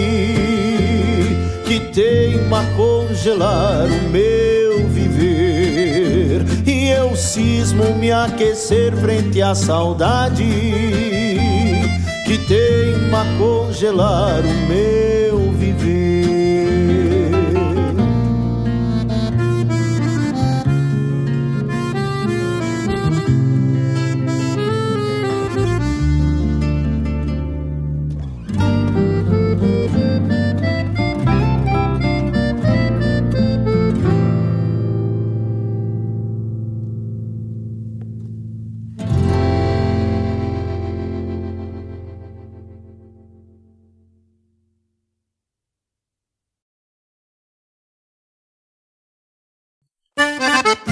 [SPEAKER 15] que teima congelar o meu viver. E eu cismo me aquecer frente à saudade que teima congelar o meu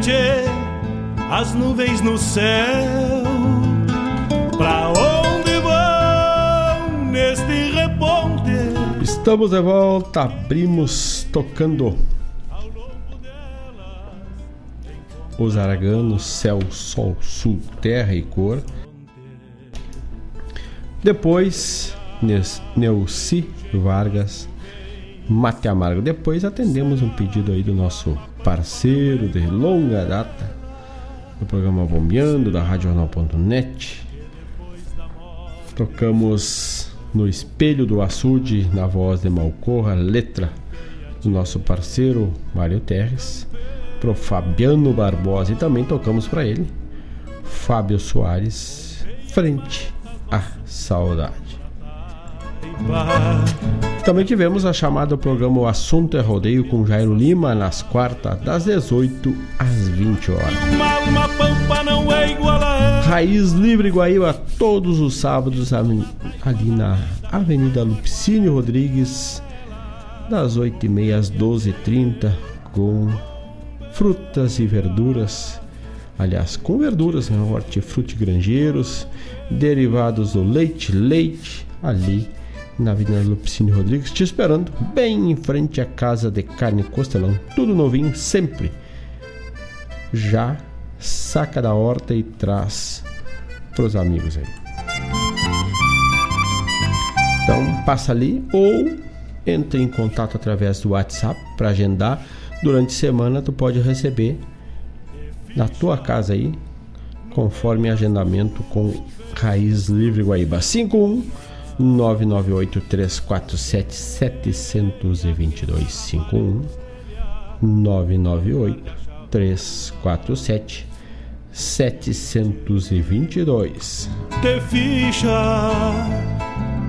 [SPEAKER 1] Tchê, as nuvens no céu. Pra onde vão neste reponte?
[SPEAKER 3] Estamos de volta, abrimos tocando os araganos, céu, sol, sul, terra e cor. Depois, Neuci Vargas, Mate Amargo. Depois atendemos um pedido aí do nosso parceiro de longa data do programa Bombeando, da RadioJornal.net. Tocamos no Espelho do Açude, na voz de Malcorra, letra do nosso parceiro Mário Terres, pro Fabiano Barbosa e também tocamos para ele, Fábio Soares, Frente à Saudade. Também tivemos a chamada programa O Assunto é Rodeio com Jairo Lima nas quartas, das 18 às 20 horas. Raiz Livre Guaíba todos os sábados ali na Avenida Lupicínio Rodrigues, das 8h30 às 12h30, com frutas e verduras. Aliás, com verduras, né? hortifruti granjeiros, derivados do leite, leite, ali na Avenida Lupicínio Rodrigues, te esperando, bem em frente à Casa de Carne Costelão. Tudo novinho, sempre. Já saca da horta e traz pros amigos aí. Então passa ali ou entre em contato através do WhatsApp para agendar. Durante a semana tu pode receber na tua casa aí, conforme agendamento com Raiz Livre Guaíba 51 998 347 722 51 998 347 722.
[SPEAKER 1] Que ficha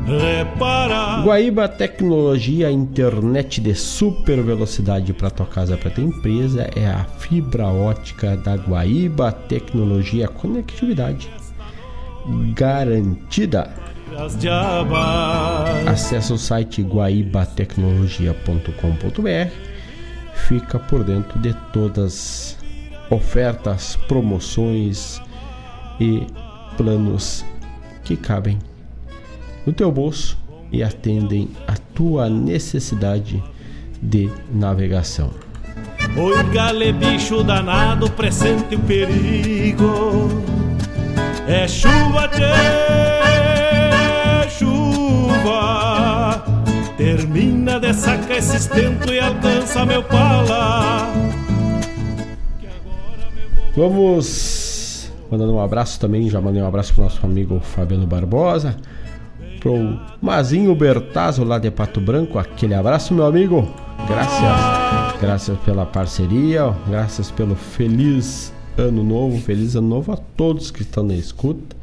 [SPEAKER 1] repara.
[SPEAKER 3] Guaíba Tecnologia, internet de super velocidade para tua casa, para tua empresa, é a fibra ótica da Guaíba Tecnologia Conectividade garantida. Acesse o site guaibatecnologia.com.br. Fica por dentro de todas ofertas, promoções e planos que cabem no teu bolso e atendem a tua necessidade de navegação.
[SPEAKER 1] Oi, gale bicho danado, presente o perigo. É chuva, tchê, Termina de sacar esse estento e alcança meu pala.
[SPEAKER 3] Vamos mandando um abraço também, já mandei um abraço pro nosso amigo Fabiano Barbosa, pro Mazinho Bertazzo lá de Pato Branco, aquele abraço meu amigo, graças, graças pela parceria, graças pelo feliz ano novo, feliz ano novo a todos que estão na escuta,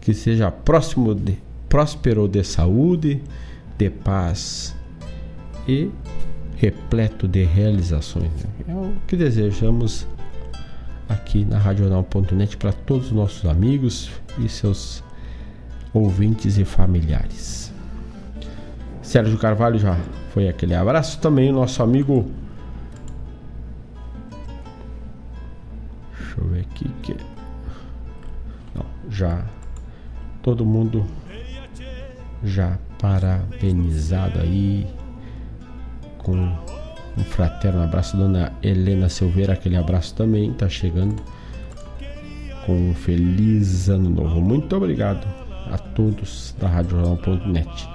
[SPEAKER 3] que seja próximo de, próspero de saúde, de paz e repleto de realizações. É o que desejamos aqui na Radional.net para todos os nossos amigos e seus ouvintes e familiares. Sérgio Carvalho já foi aquele abraço. Também o nosso amigo. Deixa eu ver aqui que. Não, já. Todo mundo já parabenizado aí com um fraterno abraço, dona Helena Silveira, aquele abraço também, tá chegando com um feliz ano novo. Muito obrigado a todos da RadioJornal.net.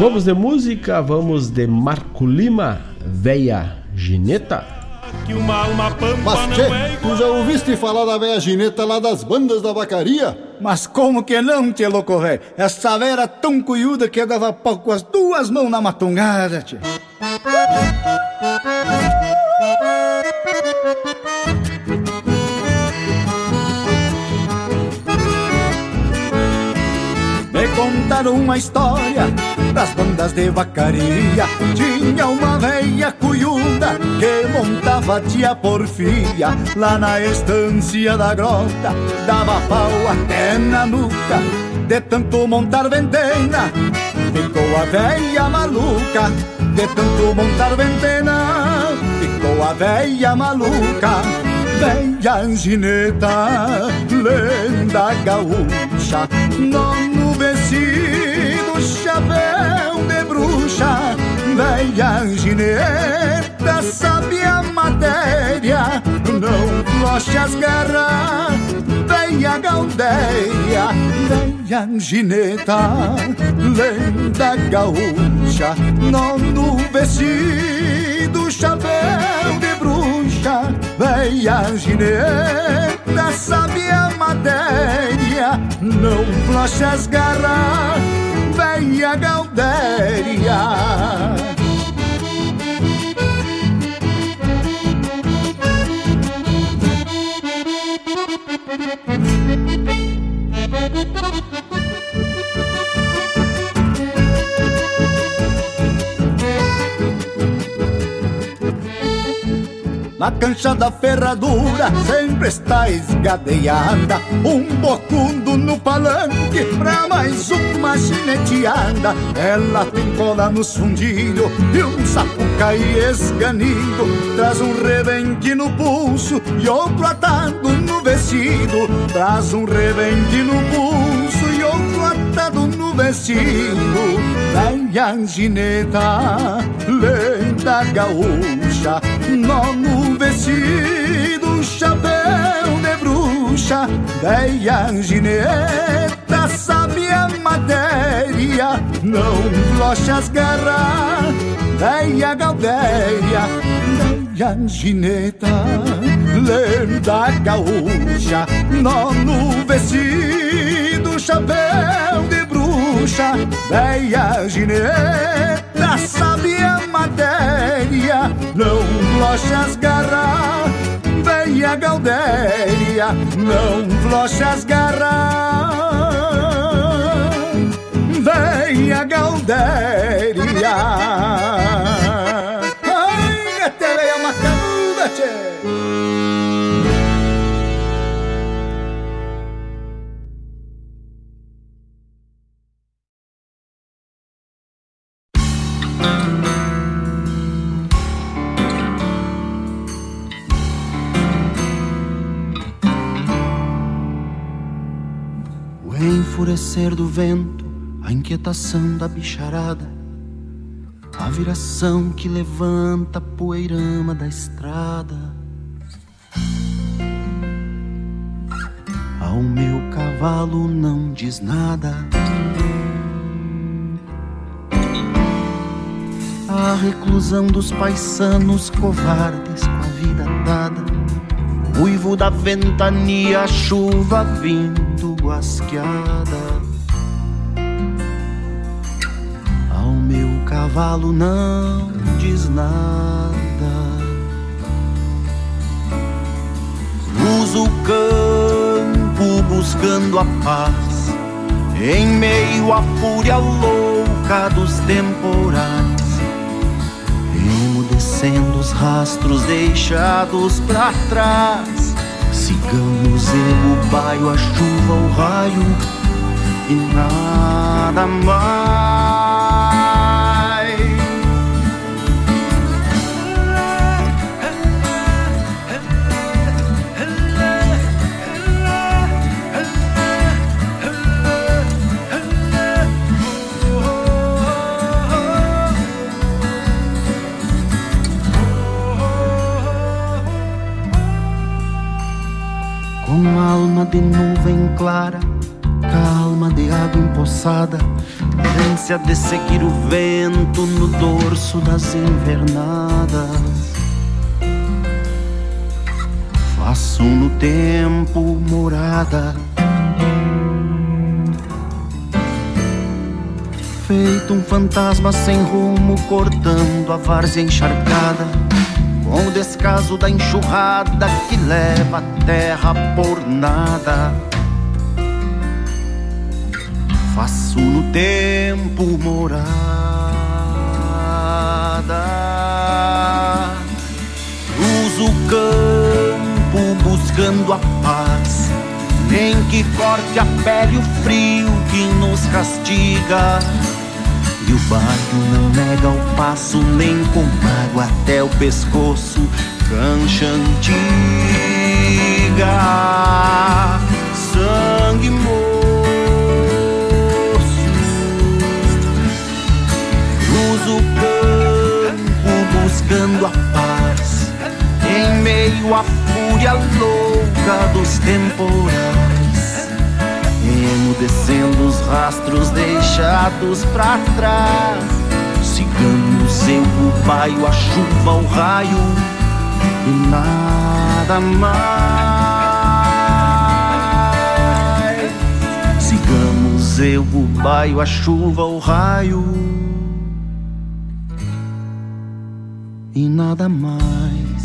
[SPEAKER 3] Vamos de música, vamos de Marco Lima, Veia Gineta.
[SPEAKER 16] Mas tchê, tu já ouviste falar da velha gineta lá das bandas da vacaria?
[SPEAKER 17] Mas como que não, tchê louco velho? Essa velha era tão cuiuda que eu dava pau com as duas mãos na matungada, tchê. Contaram uma história das bandas de vacaria. Tinha uma veia cuiuda que montava tia porfia lá na estância da grota. Dava pau até na nuca, de tanto montar ventena. Ficou a veia maluca, de tanto montar ventena. Ficou a veia maluca. Veia angineta, lenda gaúcha, nono bruxa, veia angineta, sabe a matéria, não floche as garras, veia gaudéria, veia angineta, lenda gaúcha, nono vestido, chapéu de bruxa, veia gineta, sabe a matéria, não floche as veia gaudéria. Na cancha da ferradura sempre está esgadeada. Um bocundo no palanque pra mais uma gineteada. Ela tem cola no fundilho e um sapucaí esganido. Traz um rebenque no pulso e outro atado no vestido. Traz um rebenque no pulso e outro atado no vestido. Venha gineta, lenda gaúcha Nono vestido, chapéu de bruxa Veia gineta, sabe a matéria Não floche as garras, veia gaudéria Veia gineta, lenda gaúcha Nono vestido, chapéu de bruxa Veia gineta, sabe a matéria,
[SPEAKER 11] não floche as garras, venha Galdéria, não floche as garras, venha
[SPEAKER 18] enfurecer do vento, a inquietação da bicharada, a viração que levanta a poeirama da estrada. Ao meu cavalo não diz nada. A reclusão dos paisanos covardes com a vida dada. Uivo da ventania, chuva vindo guasqueada. Ao meu cavalo não diz nada. Cruzo o campo buscando a paz, em meio à fúria louca dos temporais. Emudecendo os rastros deixados para trás. Sigamos eu, o baio, a chuva, o raio e nada mais. Com alma de nuvem clara, calma de água empoçada, ânsia de seguir o vento no dorso das invernadas. Faço no tempo morada. Feito um fantasma sem rumo, cortando a várzea encharcada com o descaso da enxurrada que leva a terra por nada. Faço no tempo morada, cruzo o campo buscando a paz, nem que corte a pele o frio que nos castiga. E o barco não nega o passo nem com água até o pescoço, cancha antiga, sangue moço. Cruzo o campo buscando a paz, em meio à fúria louca dos temporais emudecendo os rastros deixados pra trás. Sigamos eu, o baio, a chuva, o raio e nada mais. Sigamos eu, o baio, a chuva, o raio e nada mais.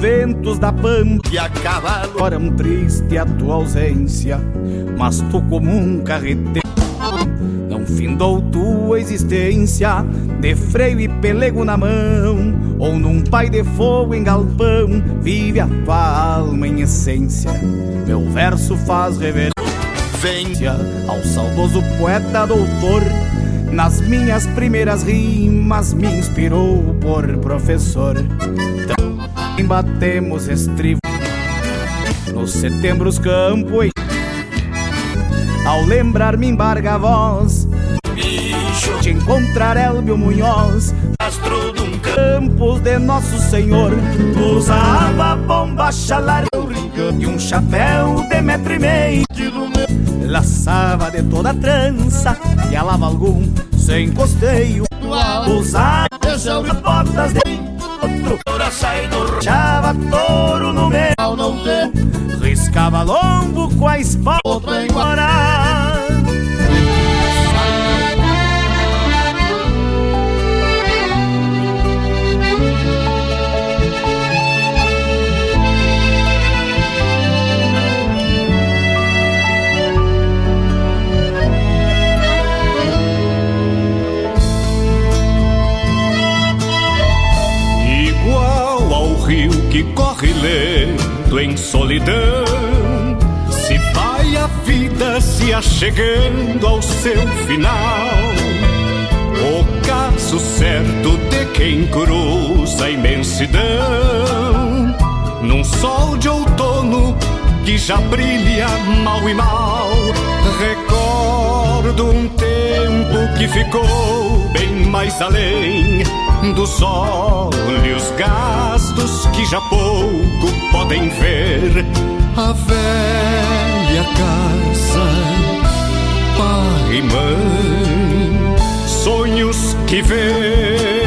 [SPEAKER 11] Ventos da pampa
[SPEAKER 12] a cavalo
[SPEAKER 11] choram triste a tua ausência, mas tu como um carreteiro não findou tua existência de freio e pelego na mão, ou num pai de fogo em galpão, vive a tua alma em essência. Meu verso faz reverência ao saudoso poeta doutor. Nas minhas primeiras rimas me inspirou por professor. Batemos estribo. Nos setembros campo e ao lembrar me embarga a voz.
[SPEAKER 12] Bicho.
[SPEAKER 11] De encontrar Elbio Munhoz.
[SPEAKER 12] Astro de um
[SPEAKER 11] Campos de Nosso Senhor. Usava bomba chalar E um chapéu de metro e meio. Laçava de toda trança. E alava algum sem costeio. Usava botas de outro.
[SPEAKER 12] Ora sai do
[SPEAKER 11] Chava touro no meio.
[SPEAKER 15] Não tem.
[SPEAKER 11] Riscava lombo com a espada. Embora
[SPEAKER 19] final. O caso certo de quem cruza a imensidão, num sol de outono que já brilha mal e mal. Recordo um tempo que ficou bem mais além dos olhos gastos que já pouco podem ver. A velha casa, mãe, sonhos que vêm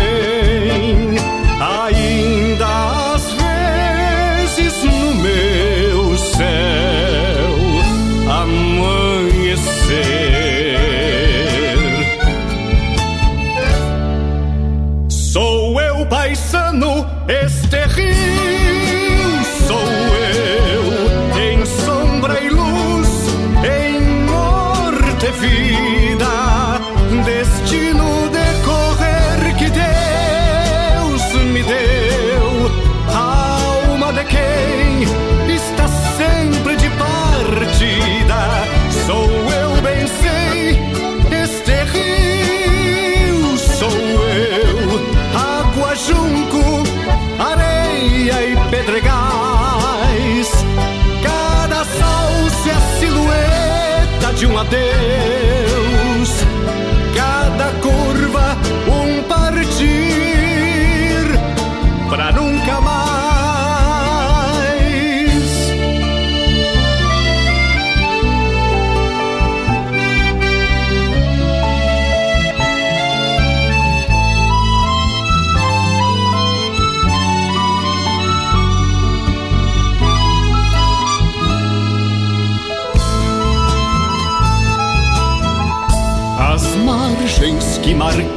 [SPEAKER 19] day.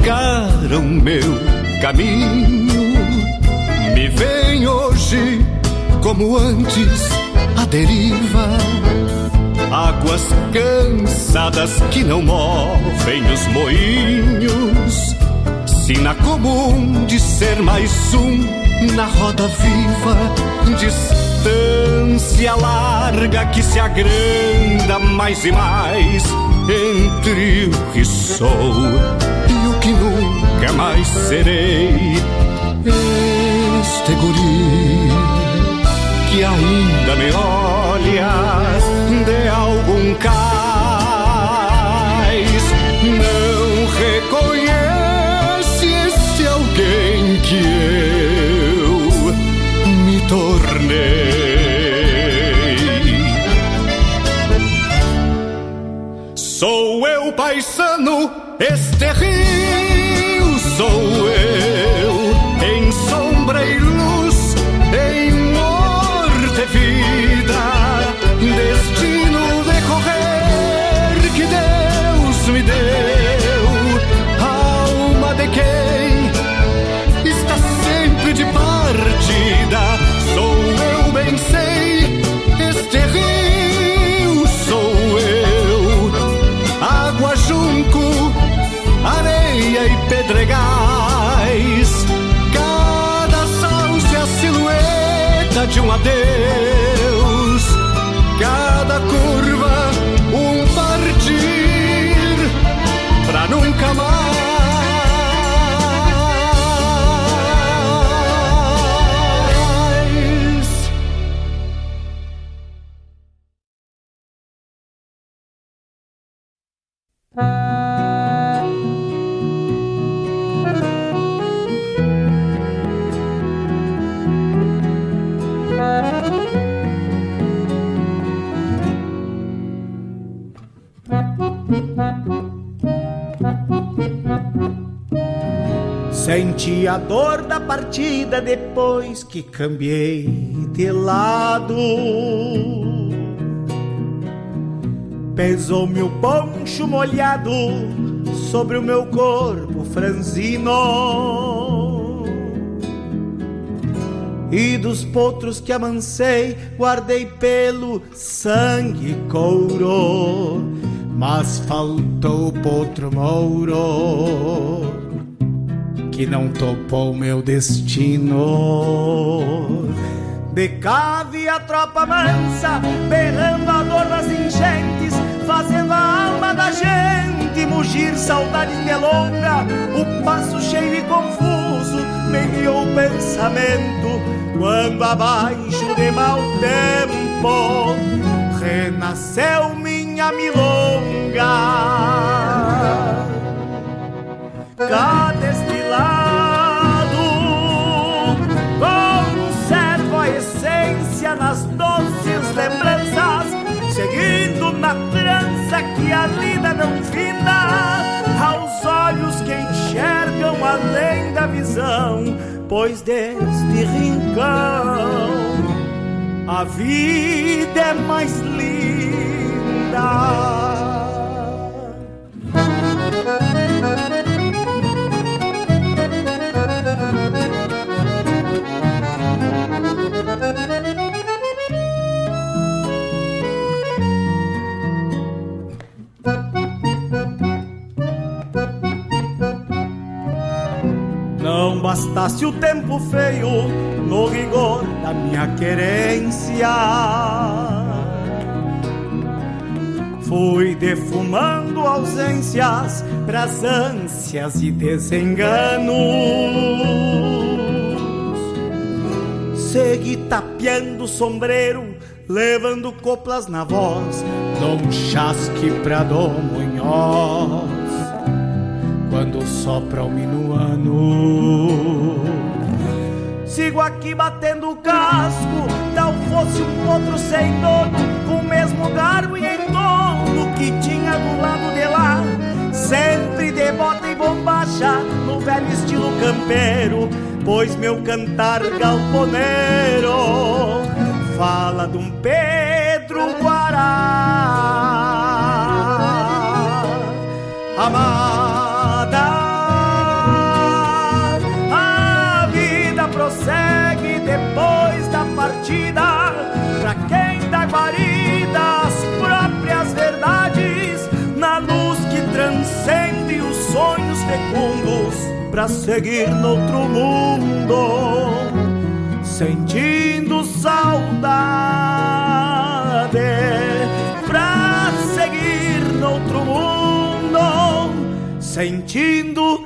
[SPEAKER 19] Marcaram meu caminho me veem hoje como antes a deriva. Águas cansadas que não movem os moinhos, sina comum de ser mais um na roda viva. Distância larga que se agranda mais e mais entre o que sou que nunca mais serei. Este guri que ainda me olha de algum cais
[SPEAKER 11] A dor da partida depois que cambiei de lado. Pesou-me o poncho molhado sobre o meu corpo franzino. E dos potros que amansei, guardei pelo sangue couro. Mas faltou o potro mouro que não topou meu destino. De cave a tropa mansa, berrando a dor das enchentes, fazendo a alma da gente mugir saudades de longa. O passo cheio e confuso me guiou o pensamento, quando abaixo de mau tempo renasceu minha milonga. Cada finda, aos olhos que enxergam além da visão, pois deste rincão a vida é mais linda. Não bastasse o tempo feio no rigor da minha querência. Fui defumando ausências pras ânsias e desenganos. Segui tapeando o sombreiro, levando coplas na voz, Dom Chasque pra Dom Munhoz quando sopra o minuano. Sigo aqui batendo o casco, tal fosse um outro sem dono, com o mesmo garbo e entorno que tinha do lado de lá. Sempre de bota e bombacha, no velho estilo campeiro, pois meu cantar galponeiro fala de um Pedro Guará. Amada, pra seguir noutro mundo, sentindo saudade. Pra seguir noutro mundo, sentindo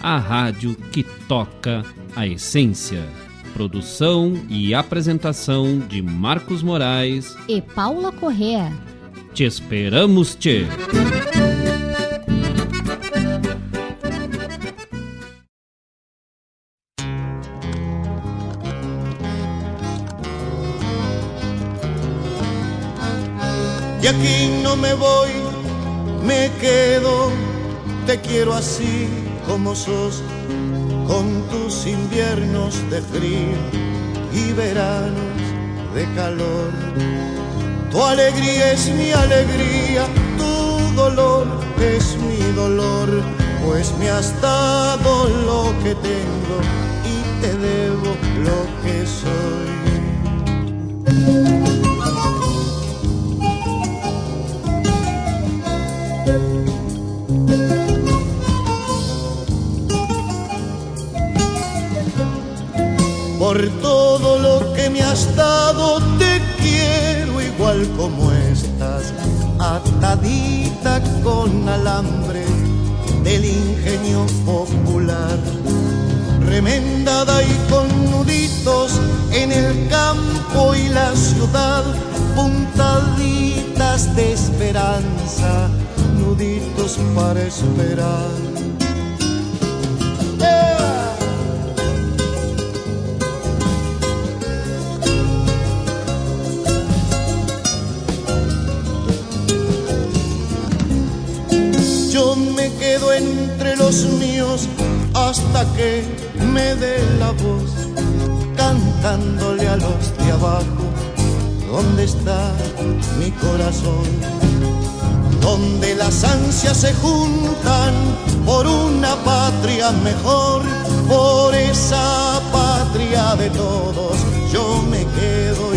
[SPEAKER 20] a rádio que toca a essência. Produção e apresentação de Marcos Moraes
[SPEAKER 21] e Paula Correa.
[SPEAKER 20] Te esperamos, te.
[SPEAKER 15] Y aquí no me voy, me quedo, te quiero así como sos, con tus inviernos de frío y veranos de calor. Tu alegría es mi alegría, tu dolor es mi dolor, pues me has dado lo que tengo y te debo lo que soy.
[SPEAKER 18] Has dado, te quiero igual como estás, atadita con alambre del ingenio popular, remendada y con nuditos en el campo y la ciudad, puntaditas de esperanza, nuditos para esperar. Yo míos hasta que me dé la voz, cantándole a los de abajo, ¿dónde está mi corazón? Donde las ansias se juntan por una patria mejor, por esa patria de todos, yo me quedo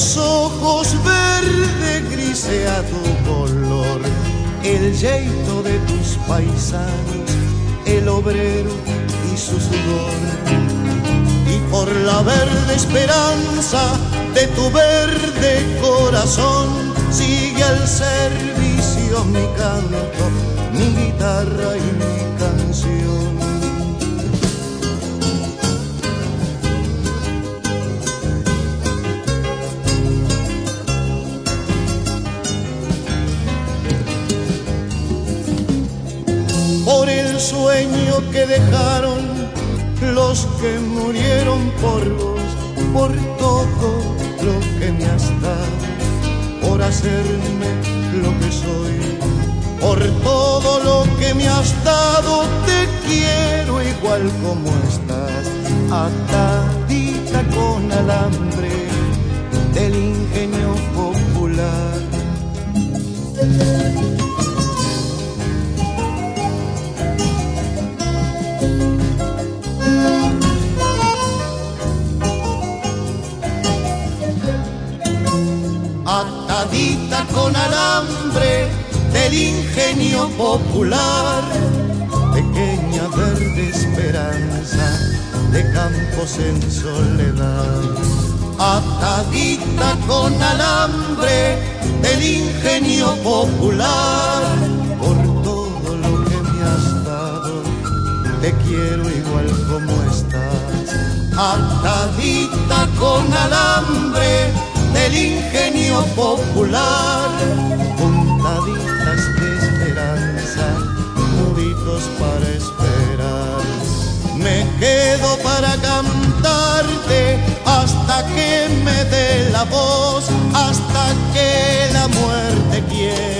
[SPEAKER 18] mis ojos verde grisea tu color, el yeito de tus paisanos, el obrero y su sudor. Y por la verde esperanza de tu verde corazón, sigue al servicio mi canto, mi guitarra y mi canción. Sueño que dejaron los que murieron por vos, por todo lo que me has dado, por hacerme lo que soy, por todo lo que me has dado, te quiero igual como estás, atadita con alambre del ingenio popular. Con alambre del ingenio popular, pequeña verde esperanza de campos en soledad, atadita con alambre del ingenio popular, por todo lo que me has dado, te quiero igual como estás, atadita con alambre del ingenio popular, puntaditas de esperanza, nuditos para esperar. Me quedo para cantarte hasta que me dé la voz, hasta que la muerte quiera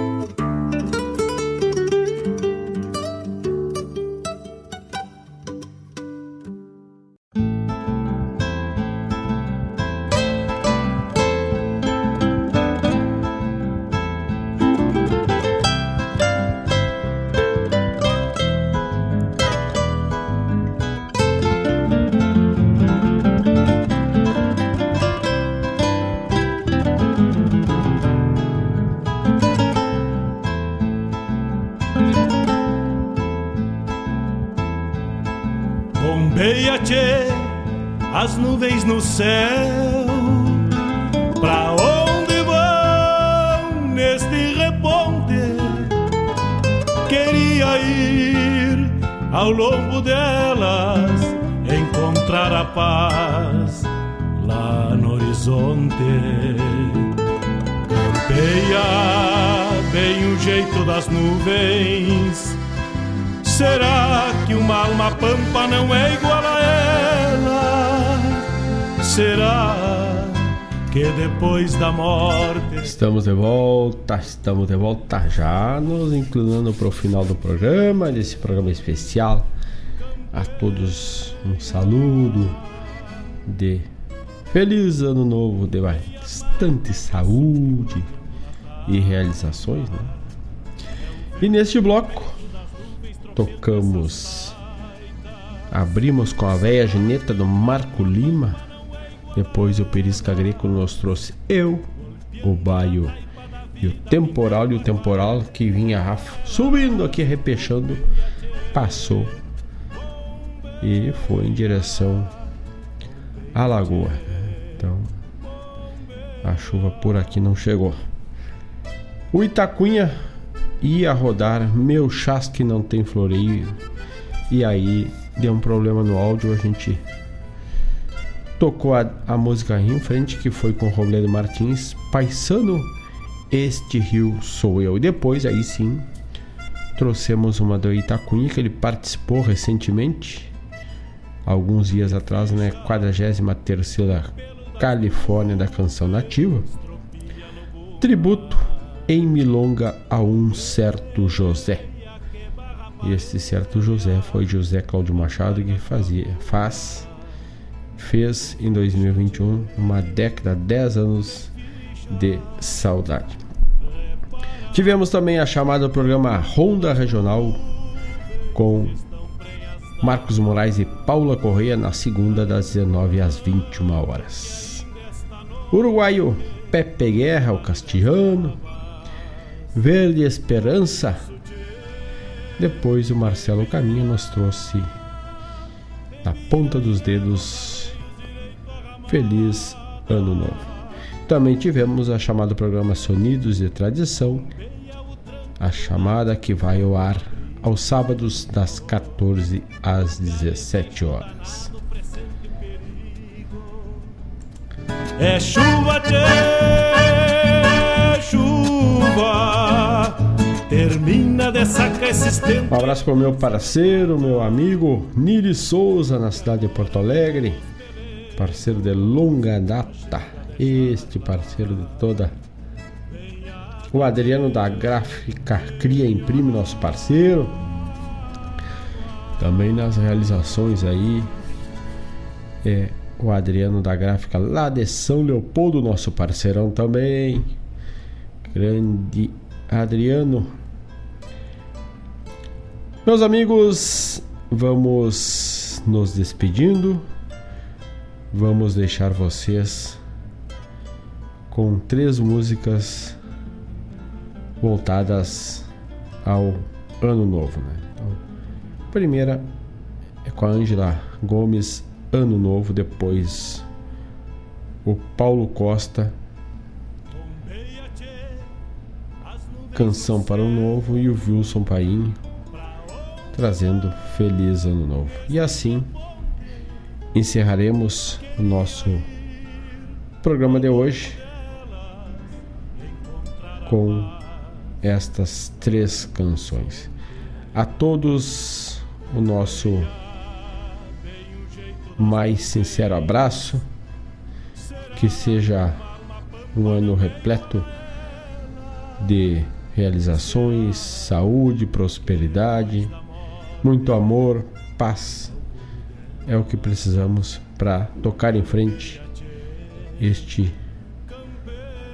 [SPEAKER 1] Não é igual a ela? Será que depois da morte.
[SPEAKER 3] Estamos de volta, estamos de volta já, nos inclinando para o final do programa, desse programa especial. A todos um saludo de feliz ano novo, de bastante saúde e realizações, né? E neste bloco tocamos, abrimos com a velha geneta do Marco Lima, depois o Perisca Greco nos trouxe Eu, o Baio e o Temporal, e o Temporal que vinha Rafa subindo aqui, repechando, passou e foi em direção à lagoa. Então a chuva por aqui não chegou. O Itacunha ia rodar Meu Chasque Não Tem Floreio. E aí deu um problema no áudio, a gente tocou a, a música em frente, que foi com Robledo Martins, Paisano, Este Rio Sou Eu. E depois, aí sim, trouxemos uma do Itacunha, que ele participou recentemente, alguns dias atrás, né? 43 Califórnia da Canção Nativa. Tributo em Milonga a um certo José. E esse certo José foi José Cláudio Machado que fazia, faz, fez em 2021 uma década, 10 anos de saudade. Tivemos também a chamada programa Ronda Regional com Marcos Moraes e Paula Correia na segunda das 19 às 21 horas. Uruguaio Pepe Guerra, o castilhano, Verde Esperança. Depois o Marcelo Caminho nos trouxe na ponta dos dedos Feliz Ano Novo. Também tivemos a chamada programa Sonidos de Tradição, a chamada que vai ao ar aos sábados das 14 às 17 horas.
[SPEAKER 1] É chuva, tchê, chuva. Termina de sacar.
[SPEAKER 3] Um abraço para o meu parceiro, meu amigo Nili Souza, na cidade de Porto Alegre. Parceiro de longa data. Este parceiro de toda. O Adriano da Gráfica Cria Imprime, nosso parceiro. Também nas realizações aí. É o Adriano da Gráfica lá de São Leopoldo, nosso parceirão também. Grande Adriano. Meus amigos, vamos nos despedindo. Vamos deixar vocês com três músicas voltadas ao ano novo, né? Então, primeira é com a Ângela Gomes, Ano Novo, depois o Paulo Costa, Canção para o Novo e o Wilson Paim, trazendo feliz ano novo. E assim encerraremos o nosso programa de hoje com estas três canções. A todos o nosso mais sincero abraço, que seja um ano repleto de realizações, saúde, prosperidade, muito amor, paz. É o que precisamos para tocar em frente este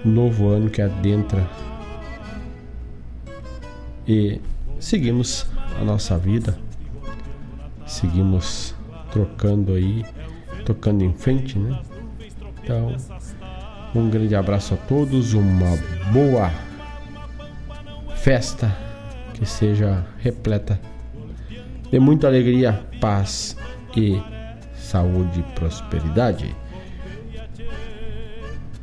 [SPEAKER 3] novo ano que adentra e seguimos a nossa vida, seguimos trocando aí, tocando em frente, né? Então, um grande abraço a todos, uma boa festa que seja repleta de muita alegria, paz e saúde e prosperidade.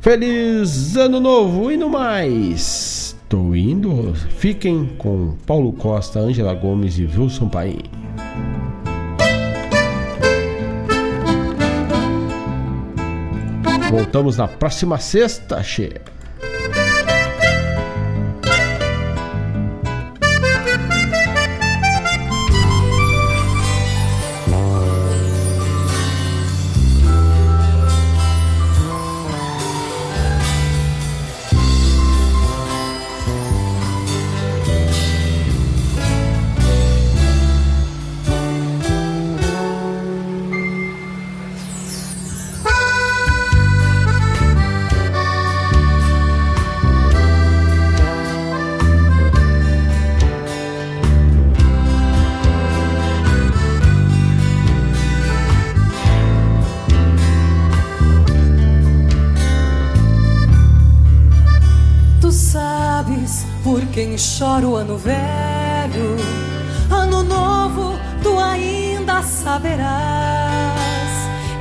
[SPEAKER 3] Feliz Ano Novo e no mais. Tô indo. Fiquem com Paulo Costa, Ângela Gomes e Wilson Paim. Voltamos na próxima sexta, cheia.
[SPEAKER 22] Ano velho, ano novo tu ainda saberás.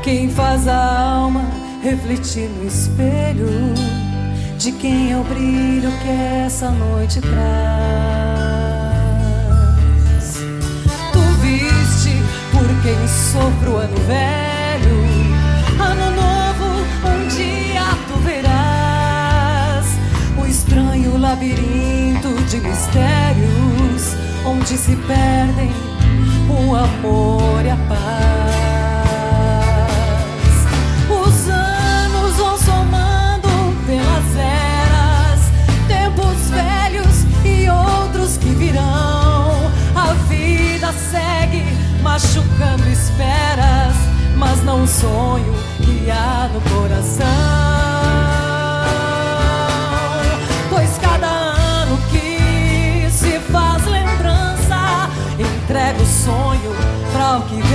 [SPEAKER 22] Quem faz a alma refletir no espelho de quem é o brilho que essa noite traz. De mistérios onde se perdem o amor e a paz. Os anos vão somando pelas eras, tempos velhos e outros que virão. A vida segue machucando esperas, mas não um sonho que há no coração. Sonho para o que vem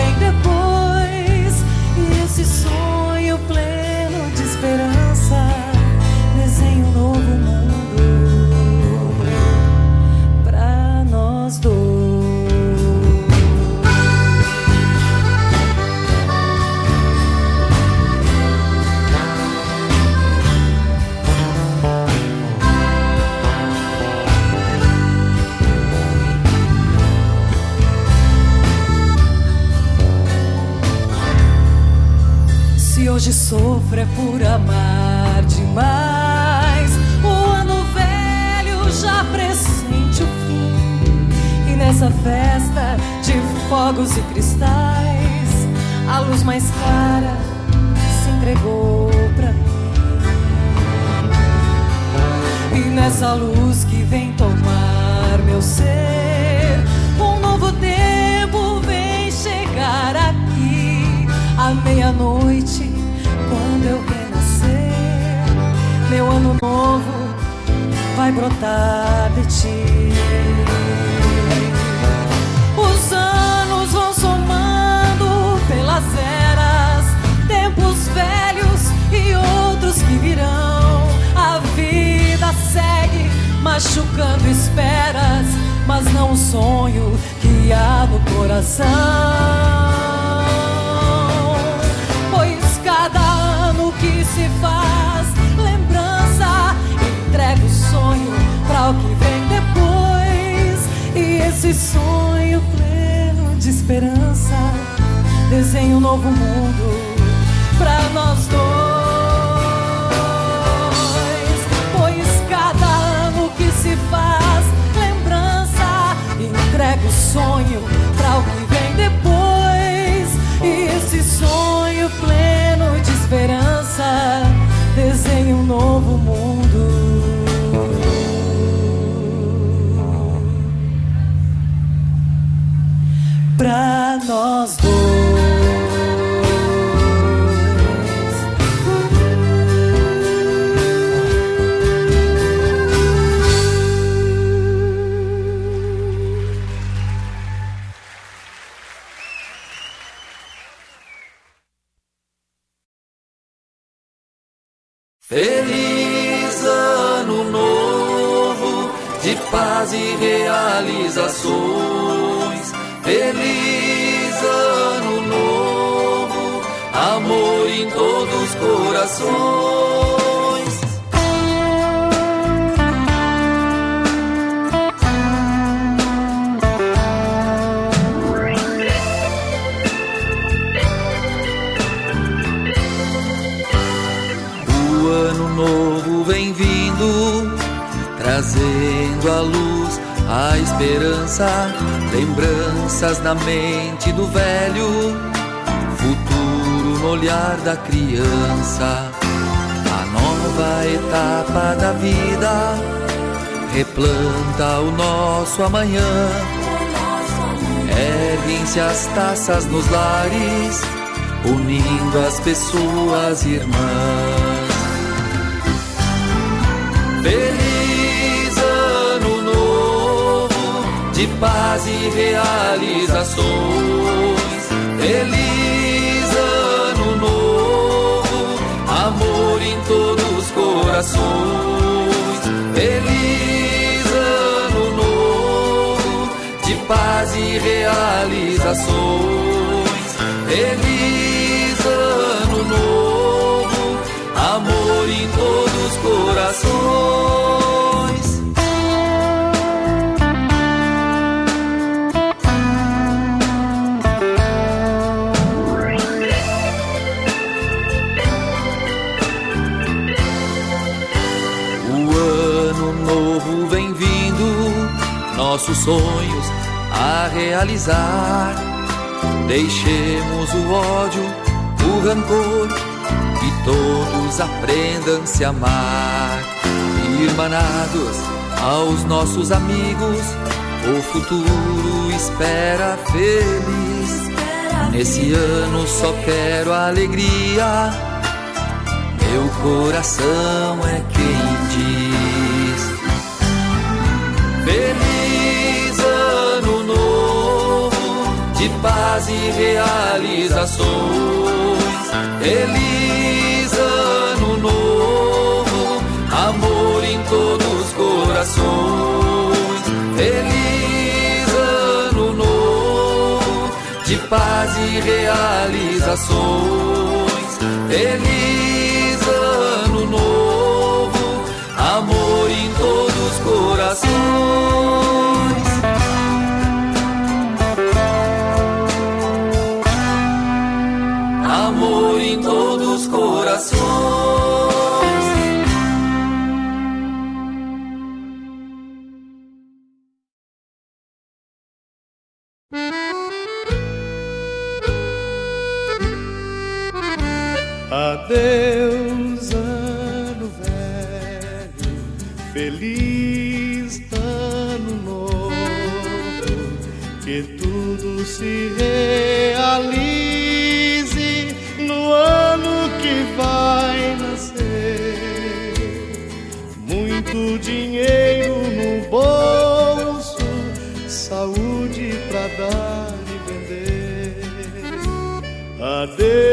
[SPEAKER 22] sofro é por amar demais, o ano velho já pressente o fim. E nessa festa de fogos e cristais, a luz mais clara se entregou pra mim. E nessa luz que vem tomar meu ser, um novo tempo vem chegar aqui. À meia-noite, novo vai brotar de ti. Os anos vão somando pelas eras, tempos velhos e outros que virão. A vida segue machucando esperas, mas não o sonho que há no coração. Pois cada ano que se faz Esse sonho pleno de esperança desenha um novo mundo para nós dois. Pois cada ano que se faz lembrança entrega o sonho para o que vem depois. E esse sonho pleno de esperança desenha um novo mundo.
[SPEAKER 23] Corações. O ano novo vem vindo, trazendo a luz, a esperança, lembranças na mente do velho, olhar da criança. A nova etapa da vida replanta o nosso amanhã. Erguem-se as taças nos lares, unindo as pessoas irmãs. Feliz ano novo de paz e realizações. Feliz em todos os corações. Feliz ano novo de paz e realizações. Feliz ano novo, amor em todos os corações. Nossos sonhos a realizar. Deixemos o ódio, o rancor e todos aprendam se amar. Irmanados aos nossos amigos, o futuro espera feliz. Nesse ano só quero alegria. Meu coração é quem diz. Feliz de paz e realizações. Feliz ano novo, amor em todos os corações. Feliz ano novo de paz e realizações. Feliz ano novo, amor em todos os corações.
[SPEAKER 24] Se realize no ano que vai nascer. Muito dinheiro no bolso, saúde pra dar e vender. Adeus,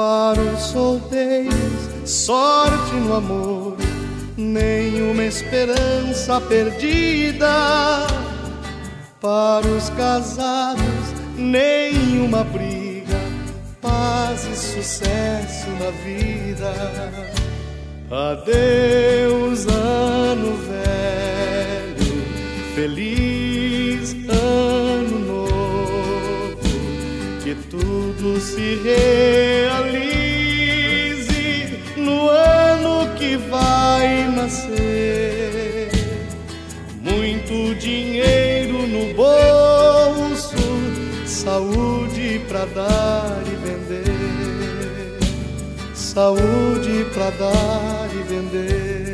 [SPEAKER 24] Para os solteiros sorte no amor, nenhuma esperança perdida. Para os casados, nenhuma briga, paz e sucesso na vida. Adeus, ano velho, feliz ano tudo se realize no ano que vai nascer. Muito dinheiro no bolso, saúde pra dar e vender, saúde pra dar e vender.